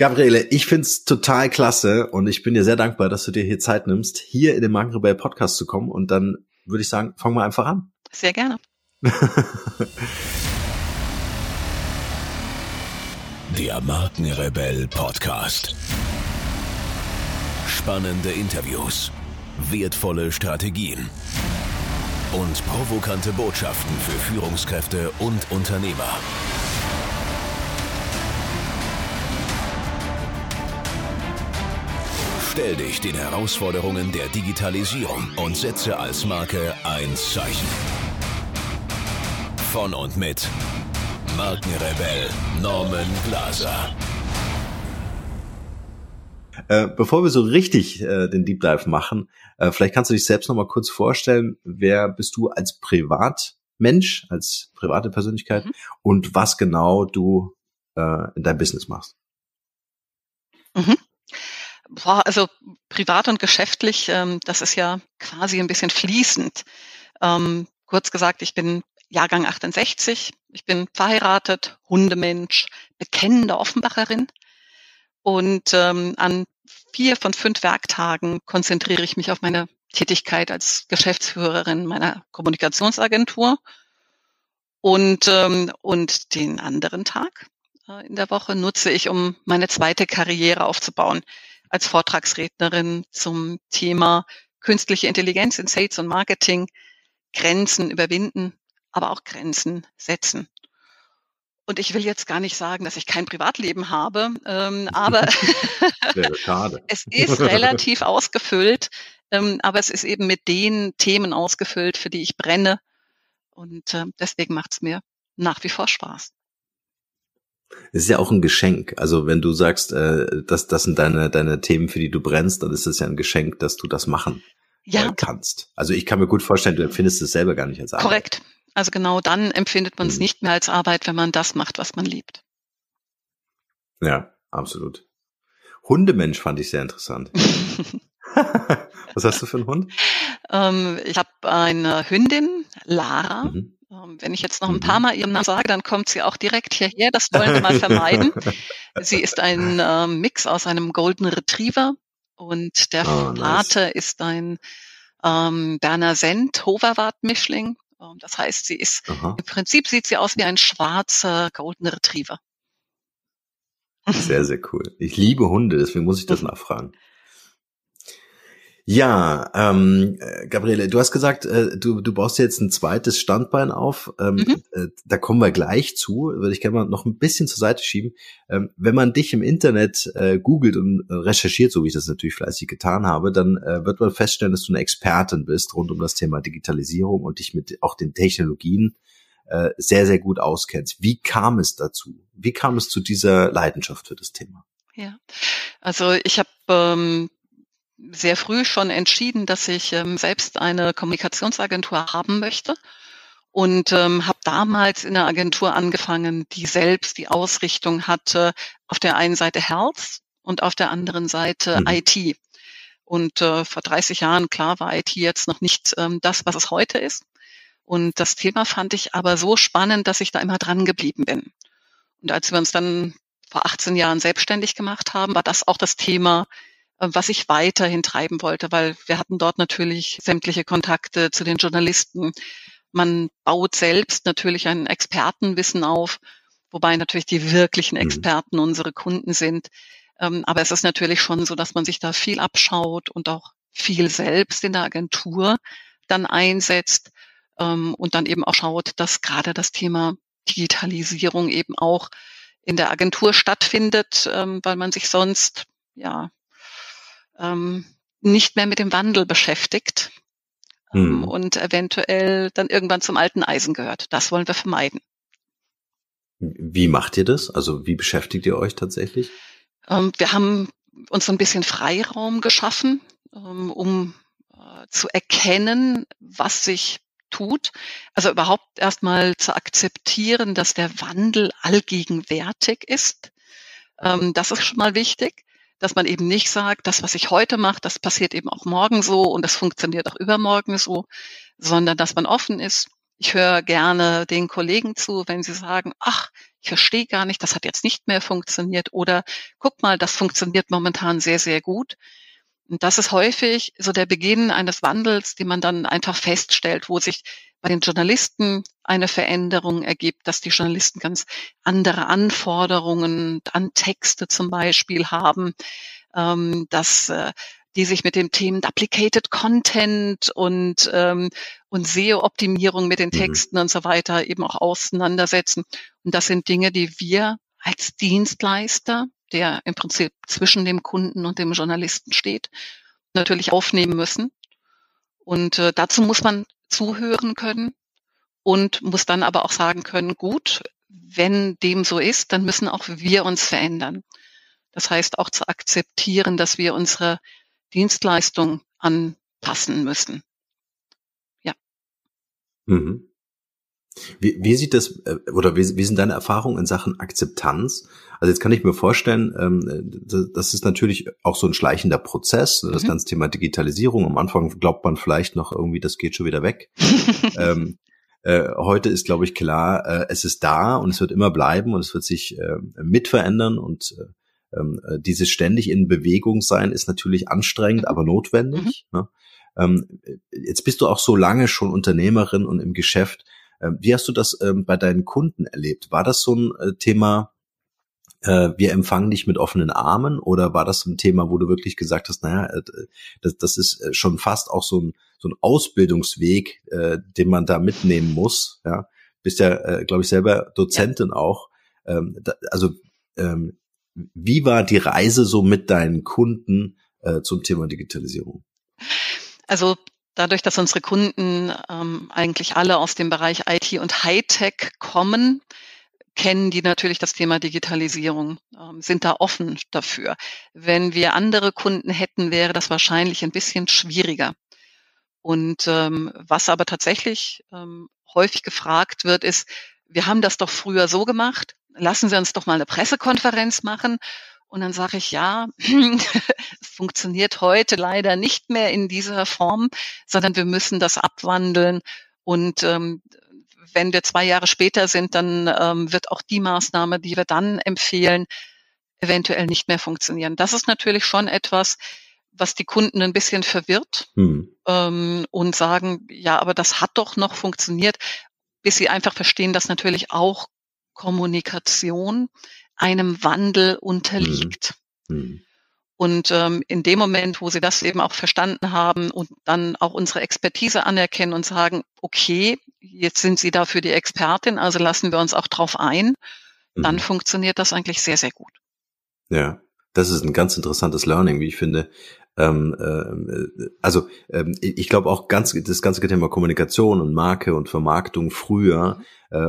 Gabriele, ich find's total klasse und ich bin dir sehr dankbar, dass du dir hier Zeit nimmst, hier in den Markenrebell Podcast zu kommen und dann würde ich sagen, fangen wir einfach an. Sehr gerne. Der Markenrebell Podcast. Spannende Interviews, wertvolle Strategien und provokante Botschaften für Führungskräfte und Unternehmer. Stell dich den Herausforderungen der Digitalisierung und setze als Marke ein Zeichen. Von und mit Markenrebell Norman Glaser. Äh, bevor wir so richtig äh, den Deep Dive machen, äh, vielleicht kannst du dich selbst noch mal kurz vorstellen. Wer bist du als Privatmensch, als private Persönlichkeit mhm. und was genau du äh, in deinem Business machst? Mhm. Boah, also privat und geschäftlich, ähm, das ist ja quasi ein bisschen fließend. Ähm, kurz gesagt, ich bin Jahrgang 68, ich bin verheiratet, Hundemensch, bekennende Offenbacherin. Und ähm, an vier von fünf Werktagen konzentriere ich mich auf meine Tätigkeit als Geschäftsführerin meiner Kommunikationsagentur. Und, ähm, und den anderen Tag äh, in der Woche nutze ich, um meine zweite Karriere aufzubauen als Vortragsrednerin zum Thema künstliche Intelligenz in Sales und Marketing, Grenzen überwinden, aber auch Grenzen setzen. Und ich will jetzt gar nicht sagen, dass ich kein Privatleben habe, ähm, aber es ist relativ ausgefüllt, ähm, aber es ist eben mit den Themen ausgefüllt, für die ich brenne. Und äh, deswegen macht es mir nach wie vor Spaß. Es ist ja auch ein Geschenk. Also wenn du sagst, äh, dass das sind deine, deine Themen, für die du brennst, dann ist es ja ein Geschenk, dass du das machen ja. Äh, kannst. Also ich kann mir gut vorstellen, du empfindest es selber gar nicht als Arbeit. Korrekt. Also genau dann empfindet man es mhm. nicht mehr als Arbeit, wenn man das macht, was man liebt. Ja, absolut. Hundemensch fand ich sehr interessant. was hast du für einen Hund? Ähm, ich habe eine Hündin, Lara. Mhm. Ähm, wenn ich jetzt noch ein paar mhm. Mal ihren Namen sage, dann kommt sie auch direkt hierher. Das wollen wir mal vermeiden. sie ist ein äh, Mix aus einem Golden Retriever und der oh, Vater nice. ist ein ähm, Berner Send Hoverwart-Mischling. Ähm, das heißt, sie ist Aha. im Prinzip sieht sie aus wie ein schwarzer Golden Retriever. Sehr, sehr cool. Ich liebe Hunde, deswegen muss ich das nachfragen. Ja, ähm, äh, Gabriele, du hast gesagt, äh, du, du baust jetzt ein zweites Standbein auf. Ähm, mhm. äh, da kommen wir gleich zu. Würde ich gerne mal noch ein bisschen zur Seite schieben. Ähm, wenn man dich im Internet äh, googelt und äh, recherchiert, so wie ich das natürlich fleißig getan habe, dann äh, wird man feststellen, dass du eine Expertin bist rund um das Thema Digitalisierung und dich mit auch den Technologien äh, sehr, sehr gut auskennst. Wie kam es dazu? Wie kam es zu dieser Leidenschaft für das Thema? Ja, also ich habe ähm, sehr früh schon entschieden, dass ich ähm, selbst eine Kommunikationsagentur haben möchte und ähm, habe damals in einer Agentur angefangen, die selbst die Ausrichtung hatte auf der einen Seite Health und auf der anderen Seite mhm. IT. Und äh, vor 30 Jahren, klar, war IT jetzt noch nicht ähm, das, was es heute ist. Und das Thema fand ich aber so spannend, dass ich da immer dran geblieben bin. Und als wir uns dann vor 18 Jahren selbstständig gemacht haben, war das auch das Thema, was ich weiterhin treiben wollte, weil wir hatten dort natürlich sämtliche Kontakte zu den Journalisten. Man baut selbst natürlich ein Expertenwissen auf, wobei natürlich die wirklichen mhm. Experten mhm. unsere Kunden sind. Ähm, aber es ist natürlich schon so, dass man sich da viel abschaut und auch viel selbst in der Agentur dann einsetzt ähm, und dann eben auch schaut, dass gerade das Thema Digitalisierung eben auch in der Agentur stattfindet, ähm, weil man sich sonst ja ähm, nicht mehr mit dem Wandel beschäftigt ähm, hm. und eventuell dann irgendwann zum alten Eisen gehört. Das wollen wir vermeiden. Wie macht ihr das? Also wie beschäftigt ihr euch tatsächlich? Ähm, wir haben uns so ein bisschen Freiraum geschaffen, ähm, um äh, zu erkennen, was sich tut. Also überhaupt erstmal zu akzeptieren, dass der Wandel allgegenwärtig ist. Ähm, das ist schon mal wichtig dass man eben nicht sagt, das, was ich heute mache, das passiert eben auch morgen so und das funktioniert auch übermorgen so, sondern dass man offen ist. Ich höre gerne den Kollegen zu, wenn sie sagen, ach, ich verstehe gar nicht, das hat jetzt nicht mehr funktioniert oder guck mal, das funktioniert momentan sehr, sehr gut. Und das ist häufig so der Beginn eines Wandels, den man dann einfach feststellt, wo sich bei den Journalisten eine Veränderung ergibt, dass die Journalisten ganz andere Anforderungen an Texte zum Beispiel haben, ähm, dass äh, die sich mit dem Themen Applicated Content und, ähm, und SEO-Optimierung mit den mhm. Texten mhm. und so weiter eben auch auseinandersetzen. Und das sind Dinge, die wir als Dienstleister, der im Prinzip zwischen dem Kunden und dem Journalisten steht, natürlich aufnehmen müssen. Und äh, dazu muss man zuhören können und muss dann aber auch sagen können, gut, wenn dem so ist, dann müssen auch wir uns verändern. Das heißt auch zu akzeptieren, dass wir unsere Dienstleistung anpassen müssen. Ja. Mhm. Wie, wie sieht das äh, oder wie, wie sind deine Erfahrungen in Sachen Akzeptanz? Also jetzt kann ich mir vorstellen, ähm, das ist natürlich auch so ein schleichender Prozess, ne, das mhm. ganze Thema Digitalisierung. Am Anfang glaubt man vielleicht noch irgendwie, das geht schon wieder weg. ähm, äh, heute ist, glaube ich, klar, äh, es ist da und es wird immer bleiben und es wird sich äh, mit verändern und äh, ähm, äh, dieses ständig in Bewegung sein ist natürlich anstrengend, aber notwendig. Mhm. Ne? Ähm, jetzt bist du auch so lange schon Unternehmerin und im Geschäft. Ähm, wie hast du das ähm, bei deinen Kunden erlebt? War das so ein äh, Thema, äh, wir empfangen dich mit offenen Armen oder war das ein Thema, wo du wirklich gesagt hast, naja, äh, das, das ist äh, schon fast auch so ein, so ein Ausbildungsweg, äh, den man da mitnehmen muss, ja? Bist ja, äh, glaube ich, selber Dozentin ja. auch. Ähm, da, also ähm, wie war die Reise so mit deinen Kunden äh, zum Thema Digitalisierung? Also dadurch, dass unsere Kunden ähm, eigentlich alle aus dem Bereich IT und Hightech kommen, kennen die natürlich das Thema Digitalisierung, ähm, sind da offen dafür. Wenn wir andere Kunden hätten, wäre das wahrscheinlich ein bisschen schwieriger. Und ähm, was aber tatsächlich ähm, häufig gefragt wird, ist, wir haben das doch früher so gemacht, lassen Sie uns doch mal eine Pressekonferenz machen und dann sage ich, ja, es funktioniert heute leider nicht mehr in dieser Form, sondern wir müssen das abwandeln. Und ähm, wenn wir zwei Jahre später sind, dann ähm, wird auch die Maßnahme, die wir dann empfehlen, eventuell nicht mehr funktionieren. Das ist natürlich schon etwas, was die Kunden ein bisschen verwirrt hm. ähm, und sagen, ja, aber das hat doch noch funktioniert, bis sie einfach verstehen, dass natürlich auch Kommunikation einem Wandel unterliegt. Mhm. mhm. Und ähm, in dem Moment, wo sie das eben auch verstanden haben und dann auch unsere Expertise anerkennen und sagen, okay, jetzt sind Sie dafür die Expertin, also lassen wir uns auch drauf ein, mhm. dann funktioniert das eigentlich sehr, sehr gut. Ja, das ist ein ganz interessantes Learning, wie ich finde. Ähm, äh, also ähm, ich glaube auch ganz das ganze Thema Kommunikation und Marke und Vermarktung früher äh,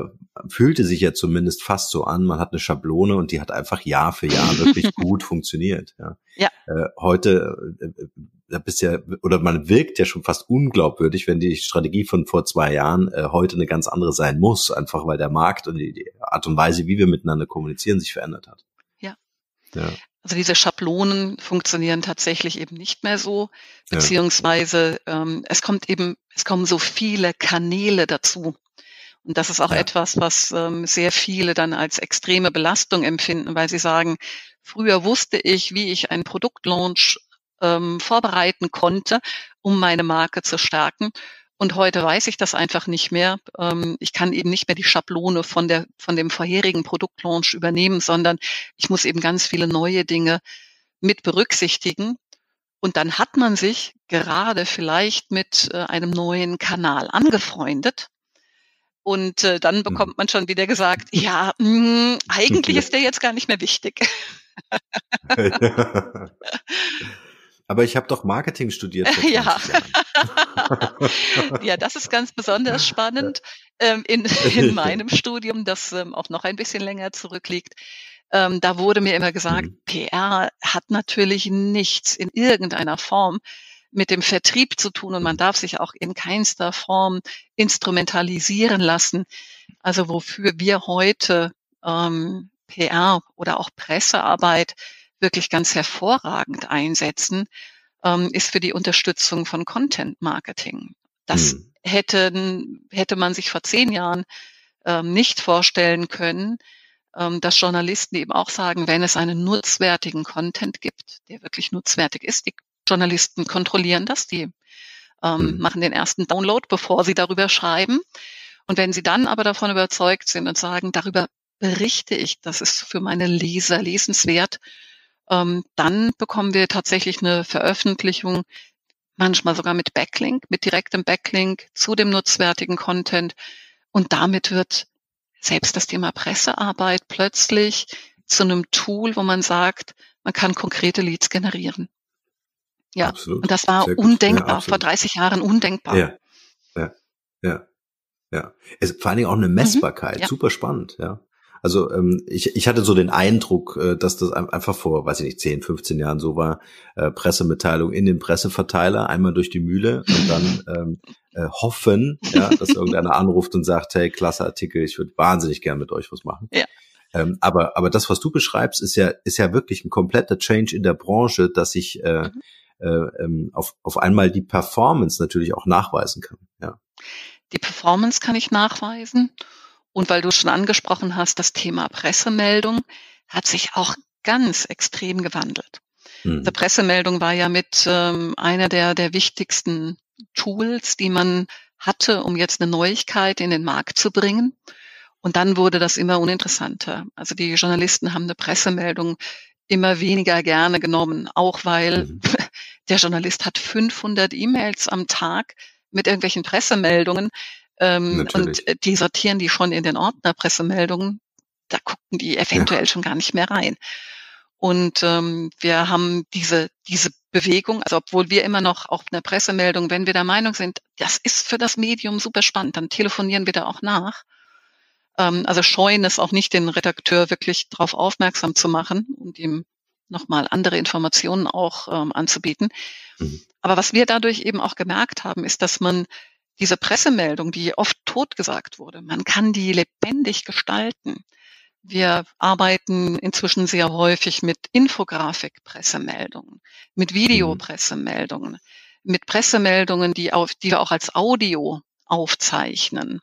fühlte sich ja zumindest fast so an, man hat eine Schablone und die hat einfach Jahr für Jahr wirklich gut funktioniert. Ja. ja. Äh, heute äh, da bist ja, oder man wirkt ja schon fast unglaubwürdig, wenn die Strategie von vor zwei Jahren äh, heute eine ganz andere sein muss, einfach weil der Markt und die, die Art und Weise, wie wir miteinander kommunizieren, sich verändert hat. Ja. ja. Also diese Schablonen funktionieren tatsächlich eben nicht mehr so, beziehungsweise ähm, es kommt eben, es kommen so viele Kanäle dazu. Und das ist auch ja. etwas, was ähm, sehr viele dann als extreme Belastung empfinden, weil sie sagen, früher wusste ich, wie ich einen Produktlaunch ähm, vorbereiten konnte, um meine Marke zu stärken. Und heute weiß ich das einfach nicht mehr. Ähm, ich kann eben nicht mehr die Schablone von der, von dem vorherigen Produktlaunch übernehmen, sondern ich muss eben ganz viele neue Dinge mit berücksichtigen. Und dann hat man sich gerade vielleicht mit äh, einem neuen Kanal angefreundet und äh, dann mhm. bekommt man schon wieder gesagt, ja, mh, hm, eigentlich ist der jetzt gar nicht mehr wichtig. Aber ich habe doch Marketing studiert. ja. ja, das ist ganz besonders spannend ähm, in, in meinem Studium, das ähm, auch noch ein bisschen länger zurückliegt. Ähm, da wurde mir immer gesagt, mhm. PR hat natürlich nichts in irgendeiner Form mit dem Vertrieb zu tun und man darf sich auch in keinster Form instrumentalisieren lassen. Also wofür wir heute ähm, PR oder auch Pressearbeit wirklich ganz hervorragend einsetzen, ähm, ist für die Unterstützung von Content Marketing. Das hm. hätte, hätte man sich vor zehn Jahren ähm, nicht vorstellen können, ähm, dass Journalisten eben auch sagen, wenn es einen nutzwertigen Content gibt, der wirklich nutzwertig ist, die Journalisten kontrollieren das, die ähm, mhm. machen den ersten Download, bevor sie darüber schreiben. Und wenn sie dann aber davon überzeugt sind und sagen, darüber berichte ich, das ist für meine Leser lesenswert, ähm, dann bekommen wir tatsächlich eine Veröffentlichung, manchmal sogar mit Backlink, mit direktem Backlink zu dem nutzwertigen Content. Und damit wird selbst das Thema Pressearbeit plötzlich zu einem Tool, wo man sagt, man kann konkrete Leads generieren. Ja, absolut. und das war undenkbar, ja, vor 30 Jahren undenkbar. Ja, ja, ja, ja. Es, vor allen Dingen auch eine mhm. Messbarkeit, mhm, ja. super spannend, ja. Also ähm, ich, ich hatte so den Eindruck, äh, dass das einfach vor, weiß ich nicht, 10, 15 Jahren so war, äh, Pressemitteilung in den Presseverteiler, einmal durch die Mühle und dann ähm, äh, hoffen, ja, dass irgendeiner anruft und sagt, hey, klasse Artikel, ich würde wahnsinnig gern mit euch was machen. Ja. Ähm, aber, aber das, was du beschreibst, ist ja, ist ja wirklich ein kompletter Change in der Branche, dass ich äh, mhm. äh, ähm, auf, auf einmal die Performance natürlich auch nachweisen kann. Ja. Die Performance kann ich nachweisen und weil du schon angesprochen hast, das Thema Pressemeldung hat sich auch ganz extrem gewandelt. Hm. Die Pressemeldung war ja mit ähm, einer der, der wichtigsten Tools, die man hatte, um jetzt eine Neuigkeit in den Markt zu bringen. Und dann wurde das immer uninteressanter. Also die Journalisten haben eine Pressemeldung immer weniger gerne genommen, auch weil mhm. der Journalist hat 500 E-Mails am Tag mit irgendwelchen Pressemeldungen. Ähm, und äh, die sortieren die schon in den Ordner Pressemeldungen. Da gucken die eventuell ja. schon gar nicht mehr rein. Und ähm, wir haben diese, diese Bewegung, also obwohl wir immer noch auf einer Pressemeldung, wenn wir der Meinung sind, das ist für das Medium super spannend, dann telefonieren wir da auch nach. Ähm, also scheuen es auch nicht, den Redakteur wirklich darauf aufmerksam zu machen und ihm nochmal andere Informationen auch ähm, anzubieten. Mhm. Aber was wir dadurch eben auch gemerkt haben, ist, dass man diese Pressemeldung, die oft totgesagt wurde, man kann die lebendig gestalten. Wir arbeiten inzwischen sehr häufig mit Infografik-Pressemeldungen, mit mhm. Videopressemeldungen, mit Pressemeldungen, die, auf, die wir auch als Audio aufzeichnen.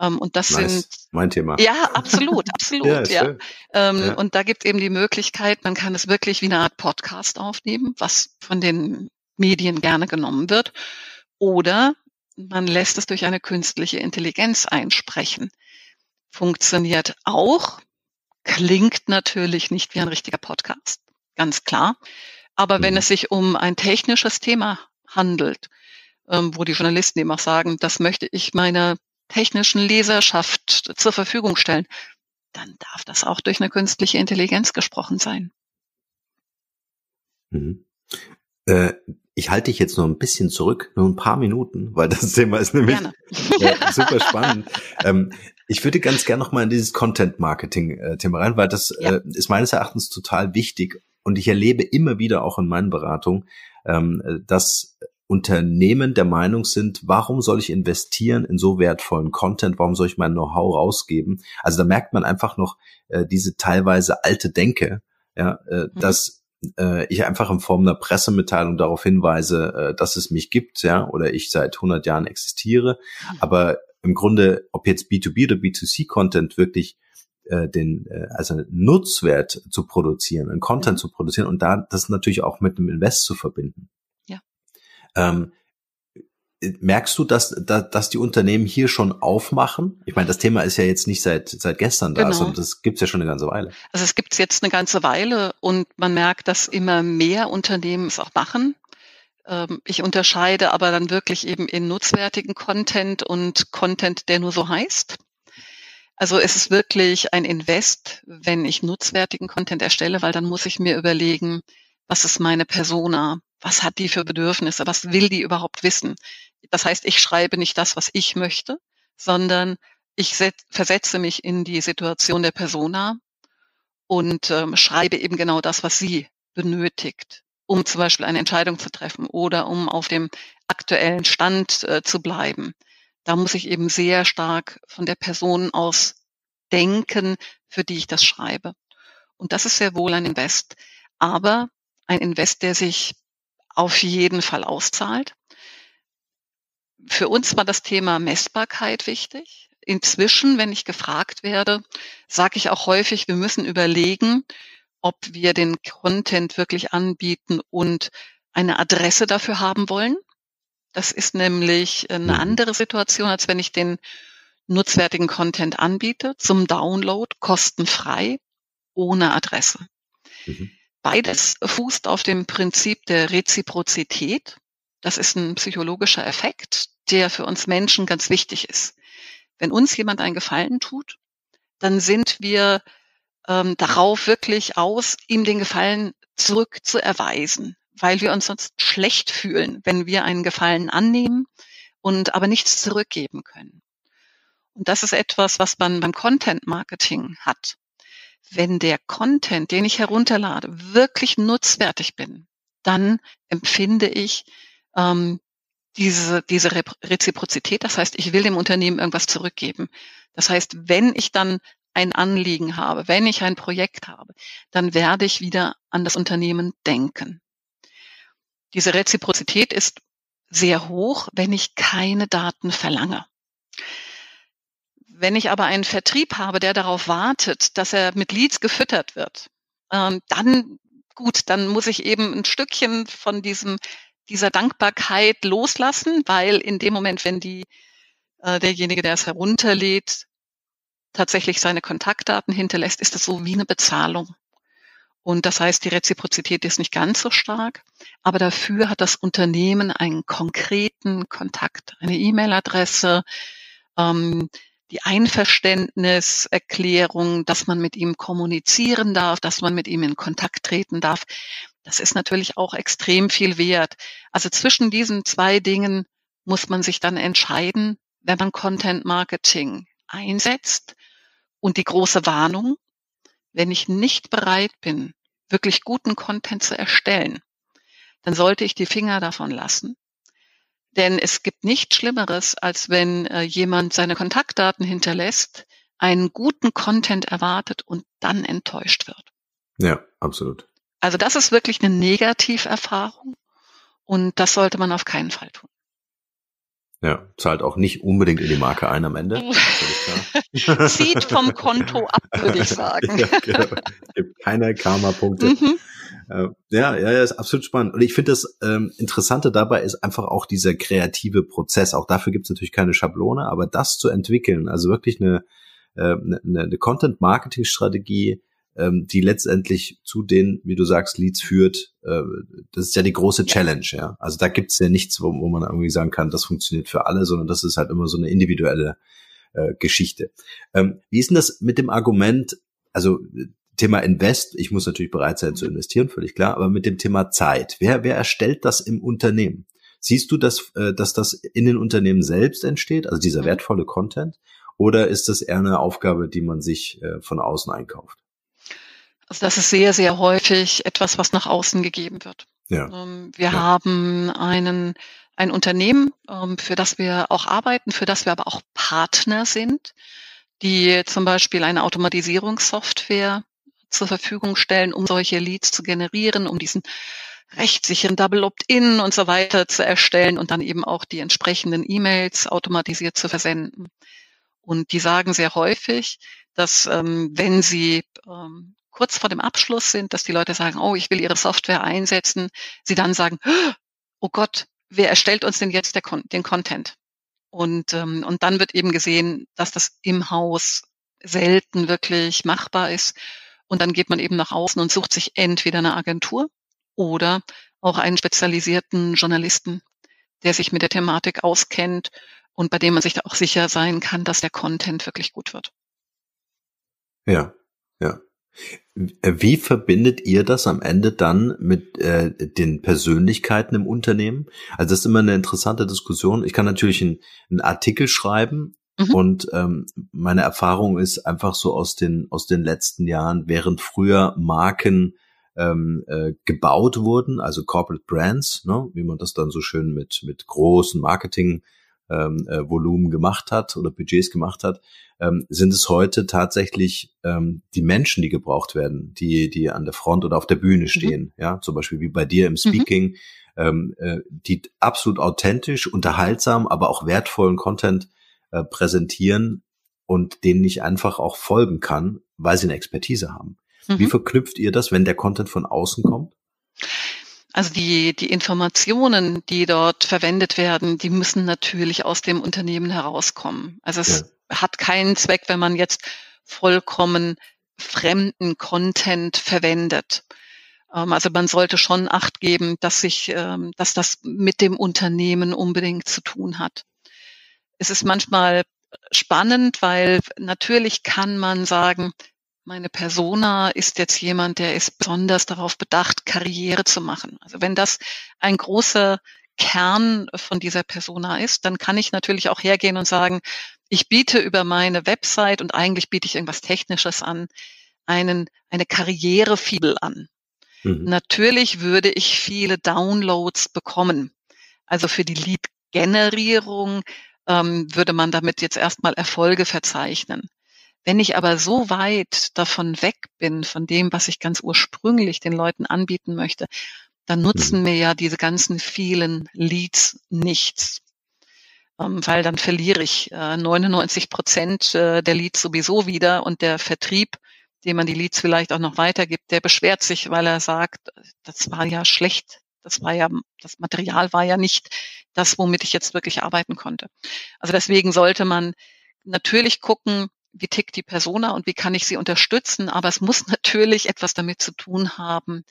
Ähm, und das nice. sind mein Thema. Ja, absolut, absolut. ja, ja. Ähm, ja. Und da gibt eben die Möglichkeit, man kann es wirklich wie eine Art Podcast aufnehmen, was von den Medien gerne genommen wird. Oder man lässt es durch eine künstliche Intelligenz einsprechen. Funktioniert auch, klingt natürlich nicht wie ein richtiger Podcast, ganz klar. Aber mhm. wenn es sich um ein technisches Thema handelt, ähm, wo die Journalisten eben auch sagen, das möchte ich meiner technischen Leserschaft zur Verfügung stellen, dann darf das auch durch eine künstliche Intelligenz gesprochen sein. Mhm. Äh, ich halte dich jetzt noch ein bisschen zurück, nur ein paar Minuten, weil das Thema ist nämlich äh, super spannend. ähm, ich würde ganz gerne noch mal in dieses Content-Marketing-Thema rein, weil das ja. äh, ist meines Erachtens total wichtig und ich erlebe immer wieder auch in meinen Beratungen, ähm, dass Unternehmen der Meinung sind, warum soll ich investieren in so wertvollen Content, warum soll ich mein Know-how rausgeben? Also da merkt man einfach noch äh, diese teilweise alte Denke, ja, äh, mhm. dass äh, ich einfach in Form einer Pressemitteilung darauf hinweise, äh, dass es mich gibt, ja, oder ich seit 100 Jahren existiere. Mhm. Aber im Grunde, ob jetzt B2B oder B2C-Content wirklich äh, den, äh, also Nutzwert zu produzieren, einen Content ja. zu produzieren und da das natürlich auch mit einem Invest zu verbinden. Ja. Ähm, merkst du, dass, dass, dass die Unternehmen hier schon aufmachen? Ich meine, das Thema ist ja jetzt nicht seit, seit gestern da, genau. sondern das gibt's ja schon eine ganze Weile. Also es gibt's jetzt eine ganze Weile und man merkt, dass immer mehr Unternehmen es auch machen. Ähm, ich unterscheide aber dann wirklich eben in nutzwertigen Content und Content, der nur so heißt. Also es ist wirklich ein Invest, wenn ich nutzwertigen Content erstelle, weil dann muss ich mir überlegen, was ist meine Persona? Was hat die für Bedürfnisse? Was will die überhaupt wissen? Das heißt, ich schreibe nicht das, was ich möchte, sondern ich versetze mich in die Situation der Persona und ähm, schreibe eben genau das, was sie benötigt, um zum Beispiel eine Entscheidung zu treffen oder um auf dem aktuellen Stand äh, zu bleiben. Da muss ich eben sehr stark von der Person aus denken, für die ich das schreibe. Und das ist sehr wohl ein Invest, aber ein Invest, der sich auf jeden Fall auszahlt. Für uns war das Thema Messbarkeit wichtig. inzwischen, wenn ich gefragt werde, sage ich auch häufig, wir müssen überlegen, ob wir den Content wirklich anbieten und eine Adresse dafür haben wollen. Das ist nämlich eine mhm. andere Situation, als wenn ich den nutzwertigen Content anbiete zum Download kostenfrei ohne Adresse. Mhm. Beides fußt auf dem Prinzip der Reziprozität. Das ist ein psychologischer Effekt, der für uns Menschen ganz wichtig ist. Wenn uns jemand einen Gefallen tut, dann sind wir ähm, darauf wirklich aus, ihm den Gefallen zurück zu erweisen, weil wir uns sonst schlecht fühlen, wenn wir einen Gefallen annehmen und aber nichts zurückgeben können. Und das ist etwas, was man beim Content Marketing hat. Wenn der Content, den ich herunterlade, wirklich nutzwertig bin, dann empfinde ich ähm, diese, diese Reziprozität. Das heißt, ich will dem Unternehmen irgendwas zurückgeben. Das heißt, wenn ich dann ein Anliegen habe, wenn ich ein Projekt habe, dann werde ich wieder an das Unternehmen denken. Diese Reziprozität ist sehr hoch, wenn ich keine Daten verlange. Wenn ich aber einen Vertrieb habe, der darauf wartet, dass er mit Leads gefüttert wird, ähm, dann gut, dann muss ich eben ein Stückchen von diesem dieser Dankbarkeit loslassen, weil in dem Moment, wenn die äh, derjenige, der es herunterlädt, tatsächlich seine Kontaktdaten hinterlässt, ist das so wie eine Bezahlung. Und das heißt, die Reziprozität ist nicht ganz so stark, aber dafür hat das Unternehmen einen konkreten Kontakt, eine E-Mail-Adresse, ähm, die Einverständniserklärung, dass man mit ihm kommunizieren darf, dass man mit ihm in Kontakt treten darf. Das ist natürlich auch extrem viel wert. Also zwischen diesen zwei Dingen muss man sich dann entscheiden, wenn man Content Marketing einsetzt. Und die große Warnung, wenn ich nicht bereit bin, wirklich guten Content zu erstellen, dann sollte ich die Finger davon lassen. Denn es gibt nichts Schlimmeres, als wenn äh, jemand seine Kontaktdaten hinterlässt, einen guten Content erwartet und dann enttäuscht wird. Ja, absolut. Also das ist wirklich eine Negativerfahrung und das sollte man auf keinen Fall tun. Ja, zahlt auch nicht unbedingt in die Marke ein am Ende. Zieht vom Konto ab, würde ich sagen. ja, genau. Gibt keine Karma-Punkte. Mhm. Äh, ja, ja, ja, ist absolut spannend. Und ich finde das ähm, Interessante dabei ist einfach auch dieser kreative Prozess. Auch dafür gibt es natürlich keine Schablone, aber das zu entwickeln, also wirklich eine, äh, eine, eine Content-Marketing-Strategie, ähm, die letztendlich zu den, wie du sagst, Leads führt. Äh, das ist ja die große Challenge, ja. Also da gibt's ja nichts, wo, wo man irgendwie sagen kann, das funktioniert für alle, sondern das ist halt immer so eine individuelle äh, Geschichte. Ähm, wie ist denn das mit dem Argument, also Thema Invest, ich muss natürlich bereit sein zu investieren, völlig klar, aber mit dem Thema Zeit. Wer, wer erstellt das im Unternehmen? Siehst du, dass, äh, dass das in den Unternehmen selbst entsteht, also dieser mhm. wertvolle Content? Oder ist das eher eine Aufgabe, die man sich äh, von außen einkauft? Also das ist sehr, sehr häufig etwas, was nach außen gegeben wird. Ja. Ähm, wir ja. haben einen, ein Unternehmen, ähm, für das wir auch arbeiten, für das wir aber auch Partner sind, die zum Beispiel eine Automatisierungssoftware zur Verfügung stellen, um solche Leads zu generieren, um diesen rechtssicheren Double Opt-in und so weiter zu erstellen und dann eben auch die entsprechenden E-Mails automatisiert zu versenden. Und die sagen sehr häufig, dass ähm, wenn sie ähm, kurz vor dem Abschluss sind, dass die Leute sagen, oh, ich will ihre Software einsetzen, sie dann sagen, oh Gott, wer erstellt uns denn jetzt der, den Content? Und, ähm, und dann wird eben gesehen, dass das im Haus selten wirklich machbar ist. Und dann geht man eben nach außen und sucht sich entweder eine Agentur oder auch einen spezialisierten Journalisten, der sich mit der Thematik auskennt und bei dem man sich da auch sicher sein kann, dass der Content wirklich gut wird. Ja, ja. Wie verbindet ihr das am Ende dann mit äh, den Persönlichkeiten im Unternehmen? Also das ist immer eine interessante Diskussion. Ich kann natürlich einen, einen Artikel schreiben mhm. und ähm, meine Erfahrung ist einfach so aus den aus den letzten Jahren, während früher Marken ähm, äh, gebaut wurden, also Corporate Brands, ne, wie man das dann so schön mit mit großen Marketing ähm, äh, Volumen gemacht hat oder Budgets gemacht hat, ähm, sind es heute tatsächlich ähm, die Menschen, die gebraucht werden, die, die an der Front oder auf der Bühne mhm. stehen, mhm. ja, zum Beispiel wie bei dir im mhm. Speaking, mhm. ähm, äh, die absolut authentisch, unterhaltsam, aber auch wertvollen Content äh, präsentieren, und denen ich einfach auch folgen kann, weil sie eine Expertise haben. Mhm. Wie verknüpft ihr das, wenn der Content von außen kommt? Also die, die Informationen, die dort verwendet werden, die müssen natürlich aus dem Unternehmen herauskommen. Also es ja. hat keinen Zweck, wenn man jetzt vollkommen fremden Content verwendet. Ähm, also man sollte schon Acht geben, dass sich, ähm, dass das mit dem Unternehmen unbedingt zu tun hat. Es ist manchmal spannend, weil natürlich kann man sagen, meine Persona ist jetzt jemand, der ist besonders darauf bedacht, Karriere zu machen. Also wenn das ein großer Kern von dieser Persona ist, dann kann ich natürlich auch hergehen und sagen, ich biete über meine Website und eigentlich biete ich irgendwas Technisches an, einen, eine Karrierefibel an. Mhm. Natürlich würde ich viele Downloads bekommen. Also für die Lead-Generierung ähm, würde man damit jetzt erstmal Erfolge verzeichnen. Wenn ich aber so weit davon weg bin, von dem, was ich ganz ursprünglich den Leuten anbieten möchte, dann nutzen mhm. mir ja diese ganzen vielen Leads nichts. Ähm, weil dann verliere ich äh, 99 Prozent äh, der Leads sowieso wieder und der Vertrieb, dem man die Leads vielleicht auch noch weitergibt, der beschwert sich, weil er sagt, das war ja schlecht, das war ja, das Material war ja nicht das, womit ich jetzt wirklich arbeiten konnte. Also deswegen sollte man natürlich gucken, wie tickt die Persona und wie kann ich sie unterstützen. Aber es muss natürlich etwas damit zu tun haben,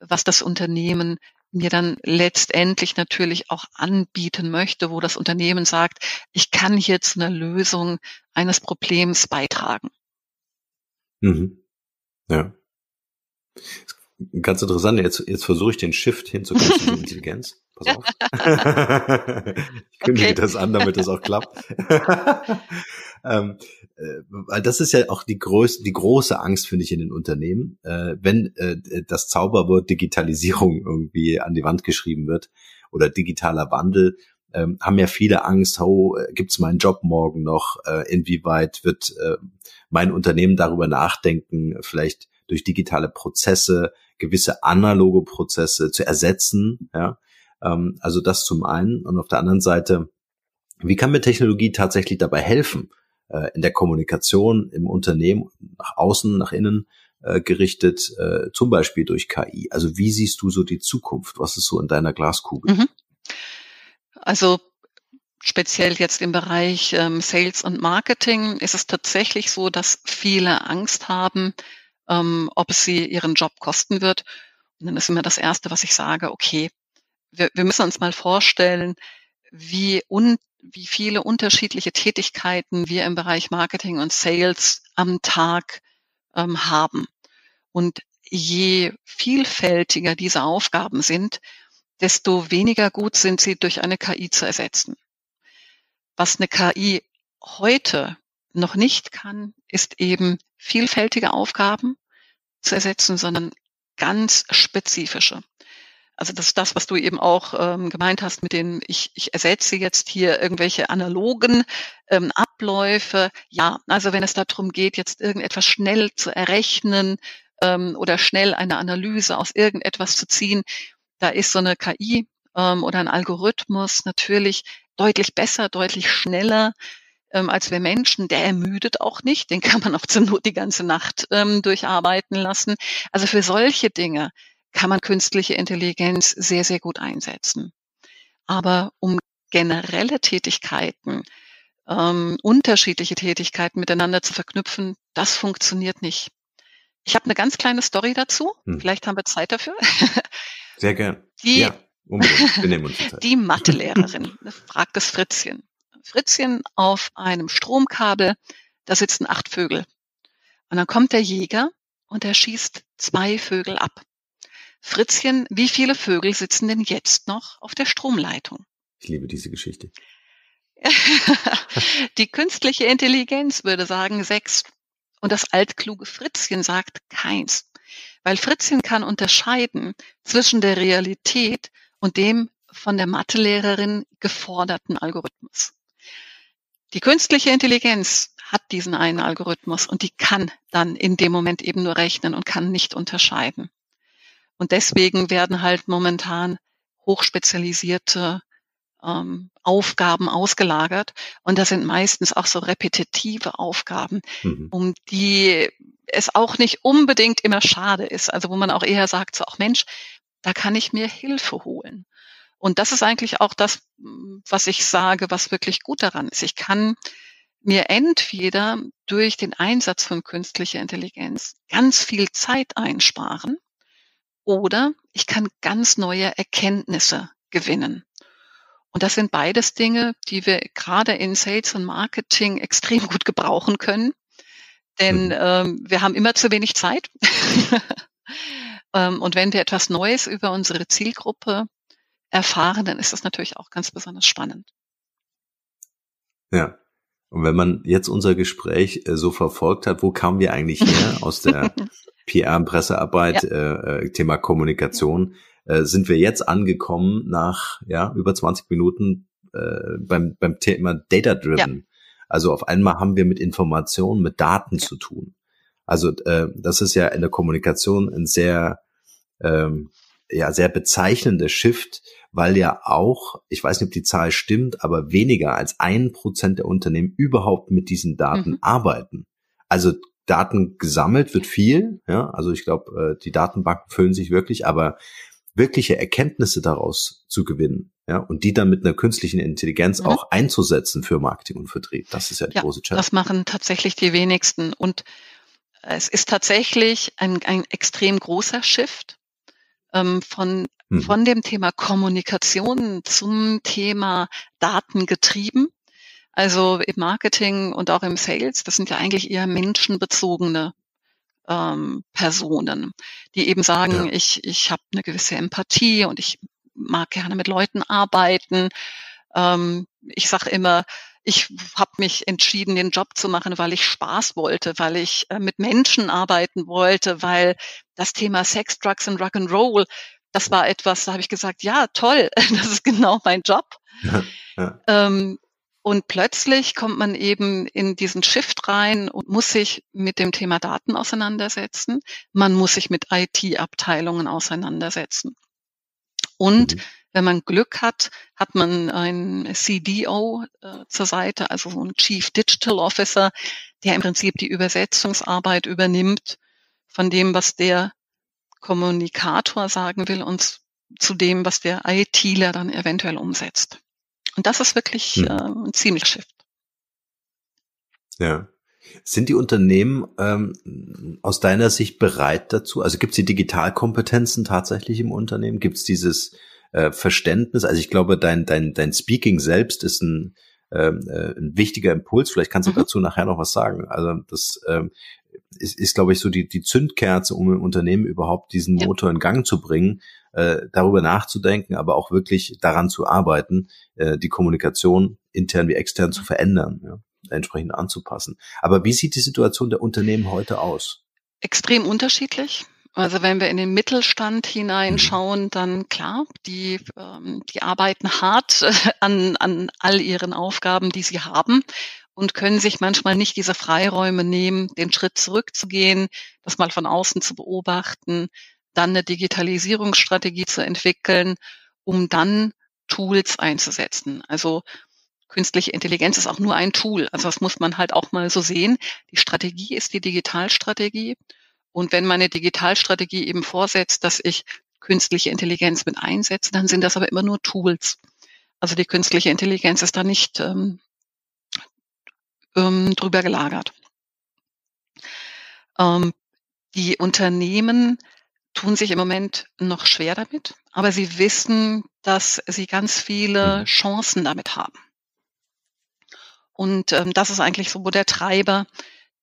was das Unternehmen mir dann letztendlich natürlich auch anbieten möchte, wo das Unternehmen sagt, ich kann hier zu einer Lösung eines Problems beitragen. Mhm. Ja. Ganz interessant, jetzt, jetzt versuche ich den Shift hin zur künstlichen Intelligenz. Pass auf. ich kündige okay. das an, damit das auch klappt. ähm, äh, weil das ist ja auch die größte, die große Angst, finde ich, in den Unternehmen, äh, wenn äh, das Zauberwort Digitalisierung irgendwie an die Wand geschrieben wird oder digitaler Wandel, ähm, haben ja viele Angst, oh, gibt's meinen Job morgen noch? Äh, inwieweit wird äh, mein Unternehmen darüber nachdenken, vielleicht durch digitale Prozesse gewisse analoge Prozesse zu ersetzen, ja, ähm, also das zum einen. Und auf der anderen Seite, wie kann mir Technologie tatsächlich dabei helfen, äh, in der Kommunikation im Unternehmen, nach außen, nach innen äh, gerichtet, äh, zum Beispiel durch KI? Also wie siehst du so die Zukunft? Was ist so in deiner Glaskugel? Mhm. Also speziell jetzt im Bereich ähm, Sales und Marketing ist es tatsächlich so, dass viele Angst haben, ähm, ob es sie ihren Job kosten wird. Und dann ist immer das Erste, was ich sage, okay, wir, wir müssen uns mal vorstellen, wie, un, wie viele unterschiedliche Tätigkeiten wir im Bereich Marketing und Sales am Tag ähm, haben. Und je vielfältiger diese Aufgaben sind, desto weniger gut sind sie durch eine KI zu ersetzen. Was eine KI heute noch nicht kann, ist eben vielfältige Aufgaben zu ersetzen, sondern ganz spezifische. Also das ist das, was du eben auch ähm, gemeint hast mit den, ich, ich ersetze jetzt hier irgendwelche analogen ähm, Abläufe. Ja, also wenn es darum geht, jetzt irgendetwas schnell zu errechnen ähm, oder schnell eine Analyse aus irgendetwas zu ziehen, da ist so eine KI ähm, oder ein Algorithmus natürlich deutlich besser, deutlich schneller ähm, als wir Menschen. Der ermüdet auch nicht, den kann man auch zur Not die ganze Nacht ähm, durcharbeiten lassen. Also für solche Dinge kann man künstliche Intelligenz sehr, sehr gut einsetzen. Aber um generelle Tätigkeiten, ähm, unterschiedliche Tätigkeiten miteinander zu verknüpfen, das funktioniert nicht. Ich habe eine ganz kleine Story dazu. Hm. Vielleicht haben wir Zeit dafür. Sehr gern. Die, ja, unbedingt. Wir nehmen uns die Zeit. Die Mathelehrerin fragt das Fritzchen. Fritzchen auf einem Stromkabel, da sitzen acht Vögel. Und dann kommt der Jäger und er schießt zwei Vögel ab. Fritzchen, wie viele Vögel sitzen denn jetzt noch auf der Stromleitung? Ich liebe diese Geschichte. Die künstliche Intelligenz würde sagen sechs. Und das altkluge Fritzchen sagt keins. Weil Fritzchen kann unterscheiden zwischen der Realität und dem von der Mathelehrerin geforderten Algorithmus. Die künstliche Intelligenz hat diesen einen Algorithmus und die kann dann in dem Moment eben nur rechnen und kann nicht unterscheiden. Und deswegen werden halt momentan hochspezialisierte ähm, Aufgaben ausgelagert. Und das sind meistens auch so repetitive Aufgaben, mhm. um die es auch nicht unbedingt immer schade ist. Also wo man auch eher sagt, so auch Mensch, da kann ich mir Hilfe holen. Und das ist eigentlich auch das, was ich sage, was wirklich gut daran ist. Ich kann mir entweder durch den Einsatz von künstlicher Intelligenz ganz viel Zeit einsparen oder ich kann ganz neue Erkenntnisse gewinnen. Und das sind beides Dinge, die wir gerade in Sales und Marketing extrem gut gebrauchen können. Denn mhm. ähm, wir haben immer zu wenig Zeit. ähm, und wenn wir etwas Neues über unsere Zielgruppe erfahren, dann ist das natürlich auch ganz besonders spannend. Ja. Und wenn man jetzt unser Gespräch äh, so verfolgt hat, wo kamen wir eigentlich her aus der PR- und Pressearbeit, ja. äh, äh, Thema Kommunikation, äh, sind wir jetzt angekommen nach ja über 20 Minuten äh, beim, beim Thema Data-Driven. Ja. Also auf einmal haben wir mit Informationen, mit Daten zu tun. Also äh, das ist ja in der Kommunikation ein sehr ähm, ja sehr bezeichnender Shift, weil ja auch, ich weiß nicht, ob die Zahl stimmt, aber weniger als ein Prozent der Unternehmen überhaupt mit diesen Daten mhm. arbeiten. Also Daten gesammelt wird viel, ja, also ich glaube, äh, die Datenbanken füllen sich wirklich, aber wirkliche Erkenntnisse daraus zu gewinnen, ja, und die dann mit einer künstlichen Intelligenz mhm. auch einzusetzen für Marketing und Vertrieb, das ist ja die ja, große Challenge. Das machen tatsächlich die wenigsten und es ist tatsächlich ein, ein extrem großer Shift ähm, von mhm. von dem Thema Kommunikation zum Thema Datengetrieben. Also im Marketing und auch im Sales, das sind ja eigentlich eher menschenbezogene ähm, Personen, die eben sagen, ja. ich, ich habe eine gewisse Empathie und ich mag gerne mit Leuten arbeiten. Ähm, ich sage immer, ich habe mich entschieden, den Job zu machen, weil ich Spaß wollte, weil ich äh, mit Menschen arbeiten wollte, weil das Thema Sex, Drugs und Rock'n'Roll das war etwas, da habe ich gesagt, ja, toll, das ist genau mein Job. Ja, ja. Ähm, und plötzlich kommt man eben in diesen Shift rein und muss sich mit dem Thema Daten auseinandersetzen. Man muss sich mit IT-Abteilungen auseinandersetzen. Und mhm. wenn man Glück hat, hat man ein CDO äh, zur Seite, also so ein Chief Digital Officer, der im Prinzip die Übersetzungsarbeit übernimmt von dem, was der Kommunikator sagen will und zu dem, was der ITler dann eventuell umsetzt. Und das ist wirklich hm. äh, ein ziemlich Shift. Ja. Sind die Unternehmen ähm, aus deiner Sicht bereit dazu? Also gibt es die Digitalkompetenzen tatsächlich im Unternehmen? Gibt es dieses äh, Verständnis? Also ich glaube, dein, dein, dein Speaking selbst ist ein, ähm, äh, ein wichtiger Impuls. Vielleicht kannst du mhm. dazu nachher noch was sagen. Also das ähm, ist, ist glaube ich, so die, die Zündkerze, um im Unternehmen überhaupt diesen Motor in Gang zu bringen, äh, darüber nachzudenken, aber auch wirklich daran zu arbeiten, äh, die Kommunikation intern wie extern zu verändern, ja, entsprechend anzupassen. Aber wie sieht die Situation der Unternehmen heute aus? Extrem unterschiedlich. Also wenn wir in den Mittelstand hineinschauen, mhm. dann klar, die, ähm, die arbeiten hart an, an all ihren Aufgaben, die sie haben und können sich manchmal nicht diese Freiräume nehmen, den Schritt zurückzugehen, das mal von außen zu beobachten, dann eine Digitalisierungsstrategie zu entwickeln, um dann Tools einzusetzen. Also künstliche Intelligenz ist auch nur ein Tool. Also das muss man halt auch mal so sehen. Die Strategie ist die Digitalstrategie. Und wenn meine Digitalstrategie eben vorsetzt, dass ich künstliche Intelligenz mit einsetze, dann sind das aber immer nur Tools. Also die künstliche Intelligenz ist da nicht ähm, ähm, drüber gelagert. Ähm, die Unternehmen tun sich im Moment noch schwer damit, aber sie wissen, dass sie ganz viele mhm. Chancen damit haben. Und ähm, das ist eigentlich so der Treiber,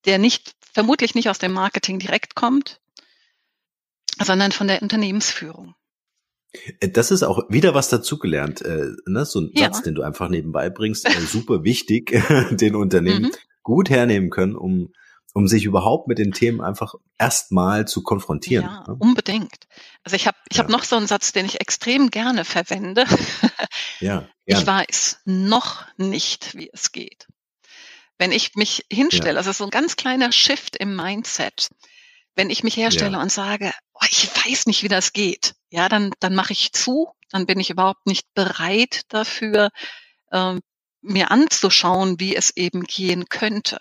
der nicht, vermutlich nicht aus dem Marketing direkt kommt, sondern von der Unternehmensführung. Äh, das ist auch wieder was dazugelernt, äh, ne? so ein ja. Satz, den du einfach nebenbei bringst, äh, super wichtig, den Unternehmen mhm. gut hernehmen können, um um sich überhaupt mit den Themen einfach erstmal zu konfrontieren. Ja, ne? unbedingt. Also ich habe ich ja. hab noch so einen Satz, den ich extrem gerne verwende. ja, ja. Ich weiß noch nicht, wie es geht. Wenn ich mich hinstelle, ja. also so ein ganz kleiner Shift im Mindset. Wenn ich mich herstelle ja. und sage, oh, ich weiß nicht, wie das geht, ja, dann, dann mache ich zu, dann bin ich überhaupt nicht bereit dafür, äh, mir anzuschauen, wie es eben gehen könnte.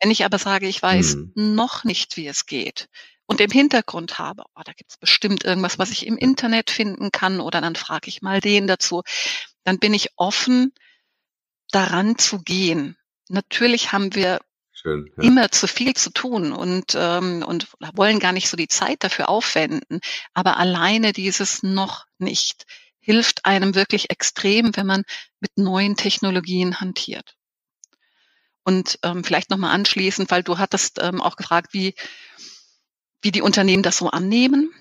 Wenn ich aber sage, ich weiß hm. noch nicht, wie es geht und im Hintergrund habe, oh, da gibt es bestimmt irgendwas, was ich im Internet finden kann oder dann frage ich mal den dazu, dann bin ich offen, daran zu gehen. Natürlich haben wir Schön, ja. immer zu viel zu tun und, ähm, und wollen gar nicht so die Zeit dafür aufwenden. Aber alleine dieses noch nicht hilft einem wirklich extrem, wenn man mit neuen Technologien hantiert. Und ähm, vielleicht nochmal anschließend, weil du hattest ähm, auch gefragt, wie, wie die Unternehmen das so annehmen.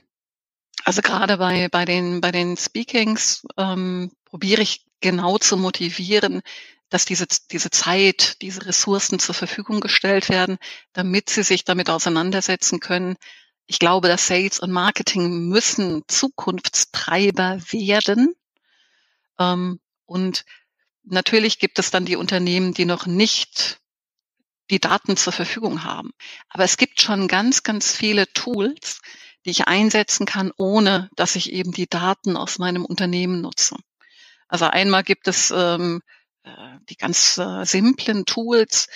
Also gerade bei, bei, den, bei den Speakings ähm, probiere ich genau zu motivieren, dass diese, diese Zeit, diese Ressourcen zur Verfügung gestellt werden, damit sie sich damit auseinandersetzen können. Ich glaube, dass Sales und Marketing müssen Zukunftstreiber werden. Ähm, und natürlich gibt es dann die Unternehmen, die noch nicht die Daten zur Verfügung haben. Aber es gibt schon ganz, ganz viele Tools, die ich einsetzen kann, ohne dass ich eben die Daten aus meinem Unternehmen nutze. Also einmal gibt es ähm, äh, die ganz äh, simplen Tools,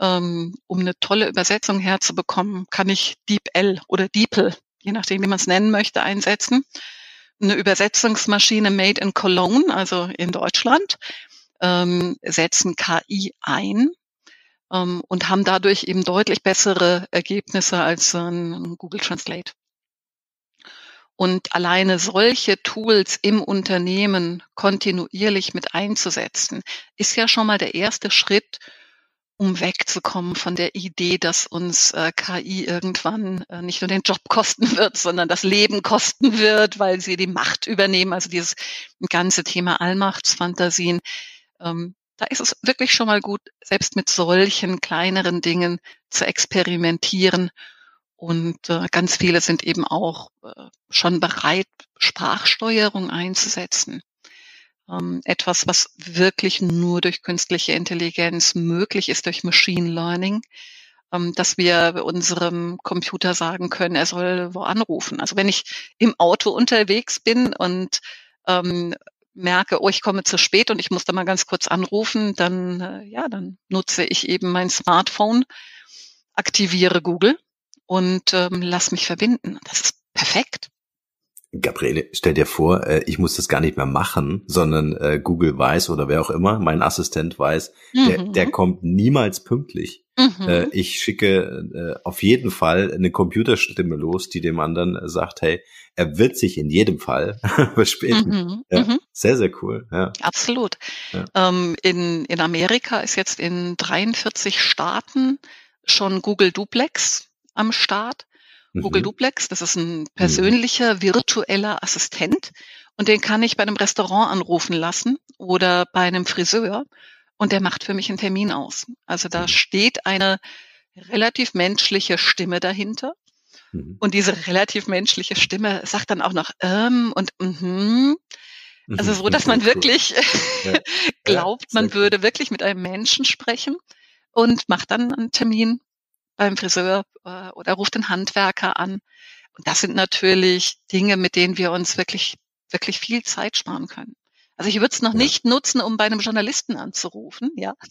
ähm, um eine tolle Übersetzung herzubekommen, kann ich DeepL oder DeepL, je nachdem, wie man es nennen möchte, einsetzen. Eine Übersetzungsmaschine made in Cologne, also in Deutschland, ähm, setzen KI ein ähm, und haben dadurch eben deutlich bessere Ergebnisse als ein Google Translate. Und alleine solche Tools im Unternehmen kontinuierlich mit einzusetzen, ist ja schon mal der erste Schritt, um wegzukommen von der Idee, dass uns äh, KI irgendwann äh, nicht nur den Job kosten wird, sondern das Leben kosten wird, weil sie die Macht übernehmen. Also dieses ganze Thema Allmachtsfantasien. Ähm, da ist es wirklich schon mal gut, selbst mit solchen kleineren Dingen zu experimentieren und äh, ganz viele sind eben auch äh, schon bereit, Sprachsteuerung einzusetzen. Ähm, etwas, was wirklich nur durch künstliche Intelligenz möglich ist, durch Machine Learning, ähm, dass wir unserem Computer sagen können, er soll wo anrufen. Also wenn ich im Auto unterwegs bin und ähm, merke, oh, ich komme zu spät und ich muss da mal ganz kurz anrufen, dann, äh, ja, dann nutze ich eben mein Smartphone, aktiviere Google und ähm, lass mich verbinden. Das ist perfekt. Gabriele, stell dir vor, äh, ich muss das gar nicht mehr machen, sondern äh, Google weiß oder wer auch immer, mein Assistent weiß, mhm. der, der kommt niemals pünktlich. Mhm. Äh, ich schicke auf jeden Fall eine Computerstimme los, die dem anderen sagt, hey, er wird sich in jedem Fall verspäten. Mhm. Ja, mhm. sehr, sehr cool. Ja. Absolut. Ja. Ähm, in, in Amerika ist jetzt in 43 Staaten schon Google Duplex am Start. Mhm. Google Duplex, das ist ein persönlicher mhm. virtueller Assistent und den kann ich bei einem Restaurant anrufen lassen oder bei einem Friseur und der macht für mich einen Termin aus. Also da mhm. steht eine relativ menschliche Stimme dahinter. Mhm. Und diese relativ menschliche Stimme sagt dann auch noch ähm und mhm. Also so, dass man wirklich ja. glaubt, man würde wirklich mit einem Menschen sprechen und macht dann einen Termin beim Friseur äh, oder ruft den Handwerker an. Und das sind natürlich Dinge, mit denen wir uns wirklich, wirklich viel Zeit sparen können. Also ich würde es noch ja. nicht nutzen, um bei einem Journalisten anzurufen, ja.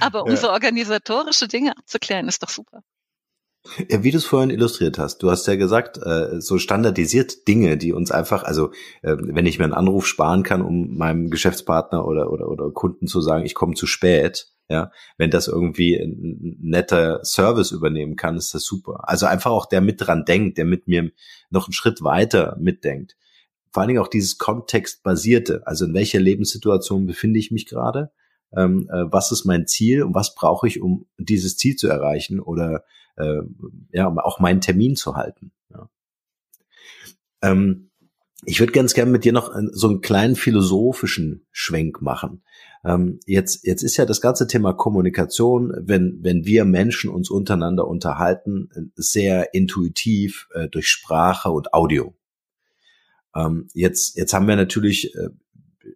Aber um ja. so organisatorische Dinge abzuklären, ist doch super. Ja, wie du es vorhin illustriert hast, du hast ja gesagt, äh, so standardisiert Dinge, die uns einfach, also äh, wenn ich mir einen Anruf sparen kann, um meinem Geschäftspartner oder oder oder Kunden zu sagen, ich komme zu spät, ja, wenn das irgendwie ein netter Service übernehmen kann, ist das super. Also einfach auch der mit dran denkt, der mit mir noch einen Schritt weiter mitdenkt. Vor allen Dingen auch dieses kontextbasierte, also in welcher Lebenssituation befinde ich mich gerade, ähm, äh, was ist mein Ziel und was brauche ich, um dieses Ziel zu erreichen oder äh, ja, auch meinen Termin zu halten. Ja. Ähm, ich würde ganz gerne mit dir noch so einen kleinen philosophischen Schwenk machen. Ähm, jetzt, jetzt ist ja das ganze Thema Kommunikation, wenn, wenn wir Menschen uns untereinander unterhalten, sehr intuitiv äh, durch Sprache und Audio. Ähm, jetzt, jetzt haben wir natürlich, äh,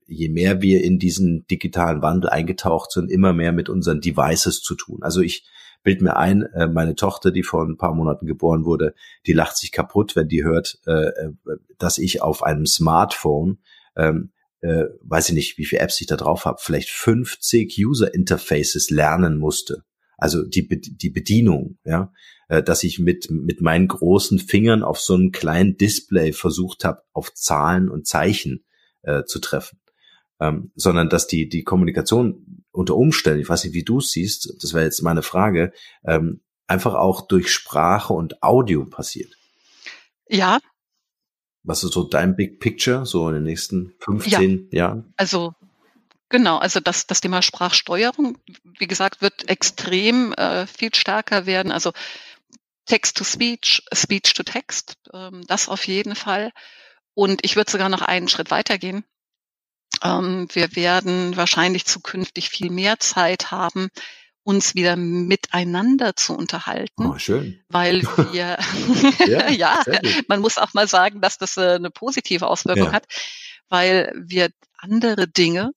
je mehr wir in diesen digitalen Wandel eingetaucht sind, immer mehr mit unseren Devices zu tun. Also ich bild mir ein, äh, meine Tochter, die vor ein paar Monaten geboren wurde, die lacht sich kaputt, wenn die hört, äh, äh dass ich auf einem Smartphone ähm, äh, weiß ich nicht, wie viele Apps ich da drauf habe, vielleicht 50 User Interfaces lernen musste. Also die, die Bedienung, ja, äh, dass ich mit, mit meinen großen Fingern auf so einem kleinen Display versucht habe, auf Zahlen und Zeichen äh, zu treffen. Ähm, sondern dass die, die Kommunikation unter Umständen, ich weiß nicht, wie du es siehst, das wäre jetzt meine Frage, ähm, einfach auch durch Sprache und Audio passiert. Ja, was ist so dein Big Picture, so in den nächsten 15 ja, Jahren? Also Genau, also das, das Thema Sprachsteuerung, wie gesagt, wird extrem äh, viel stärker werden. Also Text to Speech, Speech to Text, ähm, das auf jeden Fall. Und ich würde sogar noch einen Schritt weitergehen. Ähm, wir werden wahrscheinlich zukünftig viel mehr Zeit haben, uns wieder miteinander zu unterhalten. Oh, schön. Weil wir, ja, ja man muss auch mal sagen, dass das äh, eine positive Auswirkung ja. hat, weil wir andere Dinge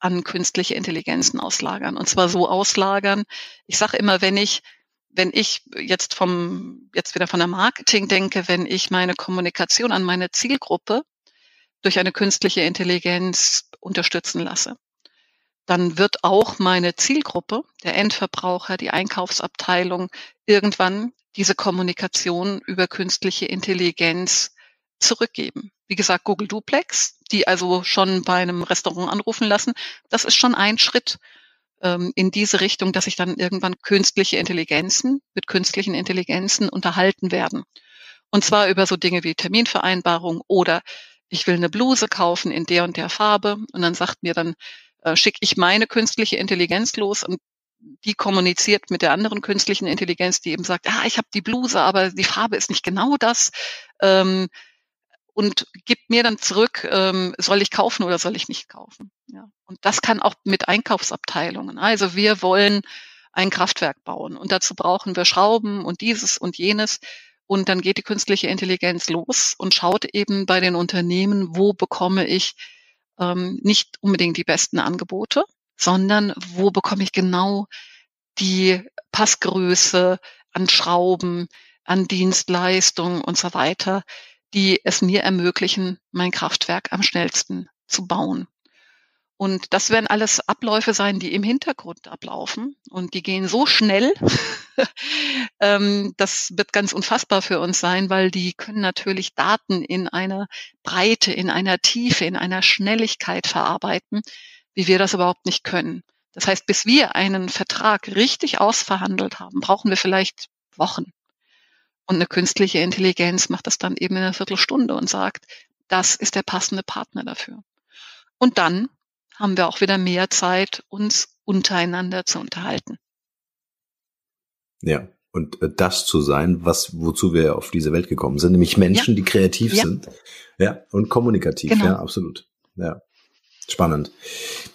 an künstliche Intelligenzen auslagern. Und zwar so auslagern. Ich sage immer, wenn ich wenn ich jetzt vom, jetzt wieder von der Marketing denke, wenn ich meine Kommunikation an meine Zielgruppe durch eine künstliche Intelligenz unterstützen lasse, dann wird auch meine Zielgruppe, der Endverbraucher, die Einkaufsabteilung, irgendwann diese Kommunikation über künstliche Intelligenz zurückgeben. Wie gesagt, Google Duplex, die also schon bei einem Restaurant anrufen lassen, das ist schon ein Schritt ähm, in diese Richtung, dass sich dann irgendwann künstliche Intelligenzen mit künstlichen Intelligenzen unterhalten werden. Und zwar über so Dinge wie Terminvereinbarung oder ich will eine Bluse kaufen in der und der Farbe und dann sagt mir dann äh, schicke ich meine künstliche Intelligenz los und die kommuniziert mit der anderen künstlichen Intelligenz, die eben sagt, ah, ich habe die Bluse, aber die Farbe ist nicht genau das. Ähm, und gibt mir dann zurück, ähm, soll ich kaufen oder soll ich nicht kaufen. Ja. Und das kann auch mit Einkaufsabteilungen. Also wir wollen ein Kraftwerk bauen und dazu brauchen wir Schrauben und dieses und jenes. Und dann geht die künstliche Intelligenz los und schaut eben bei den Unternehmen, wo bekomme ich ähm, nicht unbedingt die besten Angebote, sondern wo bekomme ich genau die Passgröße an Schrauben, an Dienstleistungen und so weiter, die es mir ermöglichen, mein Kraftwerk am schnellsten zu bauen. Und das werden alles Abläufe sein, die im Hintergrund ablaufen. Und die gehen so schnell, ähm, das wird ganz unfassbar für uns sein, weil die können natürlich Daten in einer Breite, in einer Tiefe, in einer Schnelligkeit verarbeiten, wie wir das überhaupt nicht können. Das heißt, bis wir einen Vertrag richtig ausverhandelt haben, brauchen wir vielleicht Wochen. Und eine künstliche Intelligenz macht das dann eben in einer Viertelstunde und sagt, das ist der passende Partner dafür. Und dann haben wir auch wieder mehr Zeit, uns untereinander zu unterhalten. Ja, und äh, das zu sein, was wozu wir auf diese Welt gekommen sind, nämlich Menschen, ja. die kreativ ja. sind, ja, und kommunikativ, genau. ja, absolut. Ja. Spannend.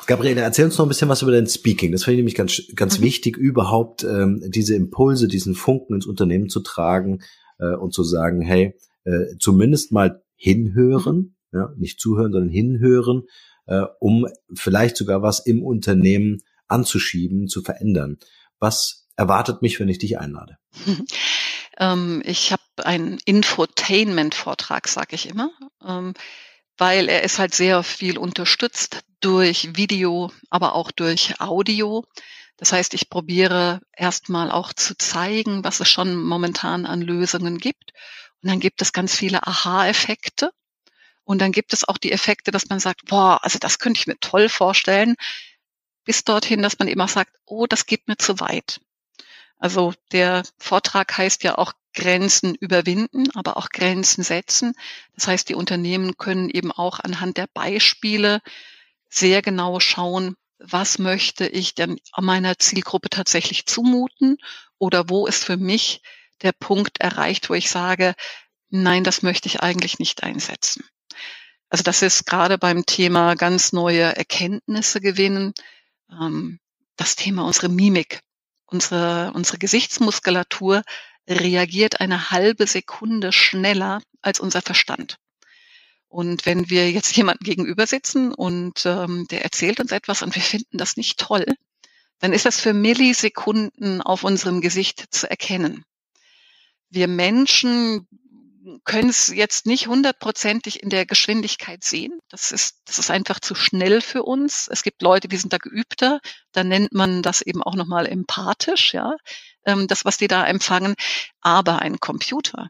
Gabriele, erzähl uns noch ein bisschen was über dein Speaking. Das finde ich nämlich ganz, ganz mhm. wichtig, überhaupt ähm, diese Impulse, diesen Funken ins Unternehmen zu tragen äh, und zu sagen, hey, äh, zumindest mal hinhören, mhm. ja, nicht zuhören, sondern hinhören äh, um vielleicht sogar was im Unternehmen anzuschieben, zu verändern. Was erwartet mich, wenn ich dich einlade? ähm, ich habe einen Infotainment-Vortrag, sage ich immer, ähm, weil er ist halt sehr viel unterstützt durch Video, aber auch durch Audio. Das heißt, ich probiere erstmal auch zu zeigen, was es schon momentan an Lösungen gibt. Und dann gibt es ganz viele Aha-Effekte. Und dann gibt es auch die Effekte, dass man sagt, boah, also das könnte ich mir toll vorstellen, bis dorthin, dass man immer sagt, oh, das geht mir zu weit. Also der Vortrag heißt ja auch Grenzen überwinden, aber auch Grenzen setzen. Das heißt, die Unternehmen können eben auch anhand der Beispiele sehr genau schauen, was möchte ich denn meiner Zielgruppe tatsächlich zumuten oder wo ist für mich der Punkt erreicht, wo ich sage, nein, das möchte ich eigentlich nicht einsetzen. Also das ist gerade beim Thema ganz neue Erkenntnisse gewinnen, ähm, das Thema unsere Mimik. Unsere, unsere Gesichtsmuskulatur reagiert eine halbe Sekunde schneller als unser Verstand. Und wenn wir jetzt jemanden gegenüber sitzen und ähm, der erzählt uns etwas und wir finden das nicht toll, dann ist das für Millisekunden auf unserem Gesicht zu erkennen. Wir Menschen können es jetzt nicht hundertprozentig in der Geschwindigkeit sehen. Das ist, das ist einfach zu schnell für uns. Es gibt Leute, die sind da geübter. Da nennt man das eben auch nochmal empathisch, ja, ähm, das, was die da empfangen. Aber ein Computer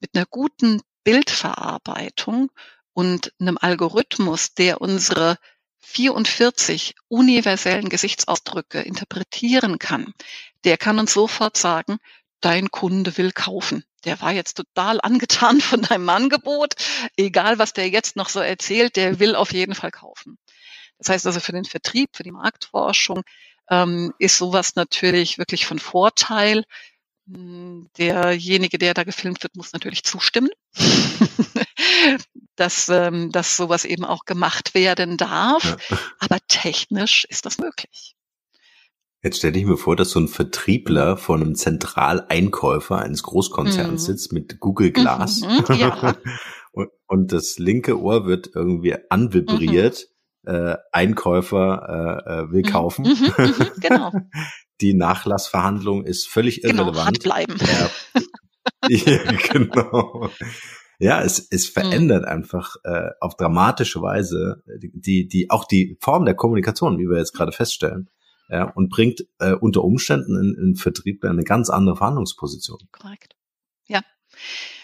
mit einer guten Bildverarbeitung und einem Algorithmus, der unsere 44 universellen Gesichtsausdrücke interpretieren kann, der kann uns sofort sagen, dein Kunde will kaufen. Der war jetzt total angetan von deinem Angebot. Egal, was der jetzt noch so erzählt, der will auf jeden Fall kaufen. Das heißt also für den Vertrieb, für die Marktforschung ähm, ist sowas natürlich wirklich von Vorteil. Hm, derjenige, der da gefilmt wird, muss natürlich zustimmen, dass, ähm, dass sowas eben auch gemacht werden darf. Ja. Aber technisch ist das möglich. Jetzt stelle ich mir vor, dass so ein Vertriebler von einem Zentraleinkäufer eines Großkonzerns mhm. sitzt mit Google Glass mhm, ja. und, und, das linke Ohr wird irgendwie anvibriert. Mhm. Äh, Einkäufer äh, äh will mhm. kaufen. Mhm, mhm, genau. Die Nachlassverhandlung ist völlig genau, irrelevant. Genau, bleiben. Ja, genau. Ja, es, es verändert einfach äh, auf dramatische Weise die, die, auch die Form der Kommunikation, wie wir jetzt gerade feststellen ja, und bringt äh, unter Umständen in, in Vertrieb eine ganz andere Verhandlungsposition. Korrekt. Ja.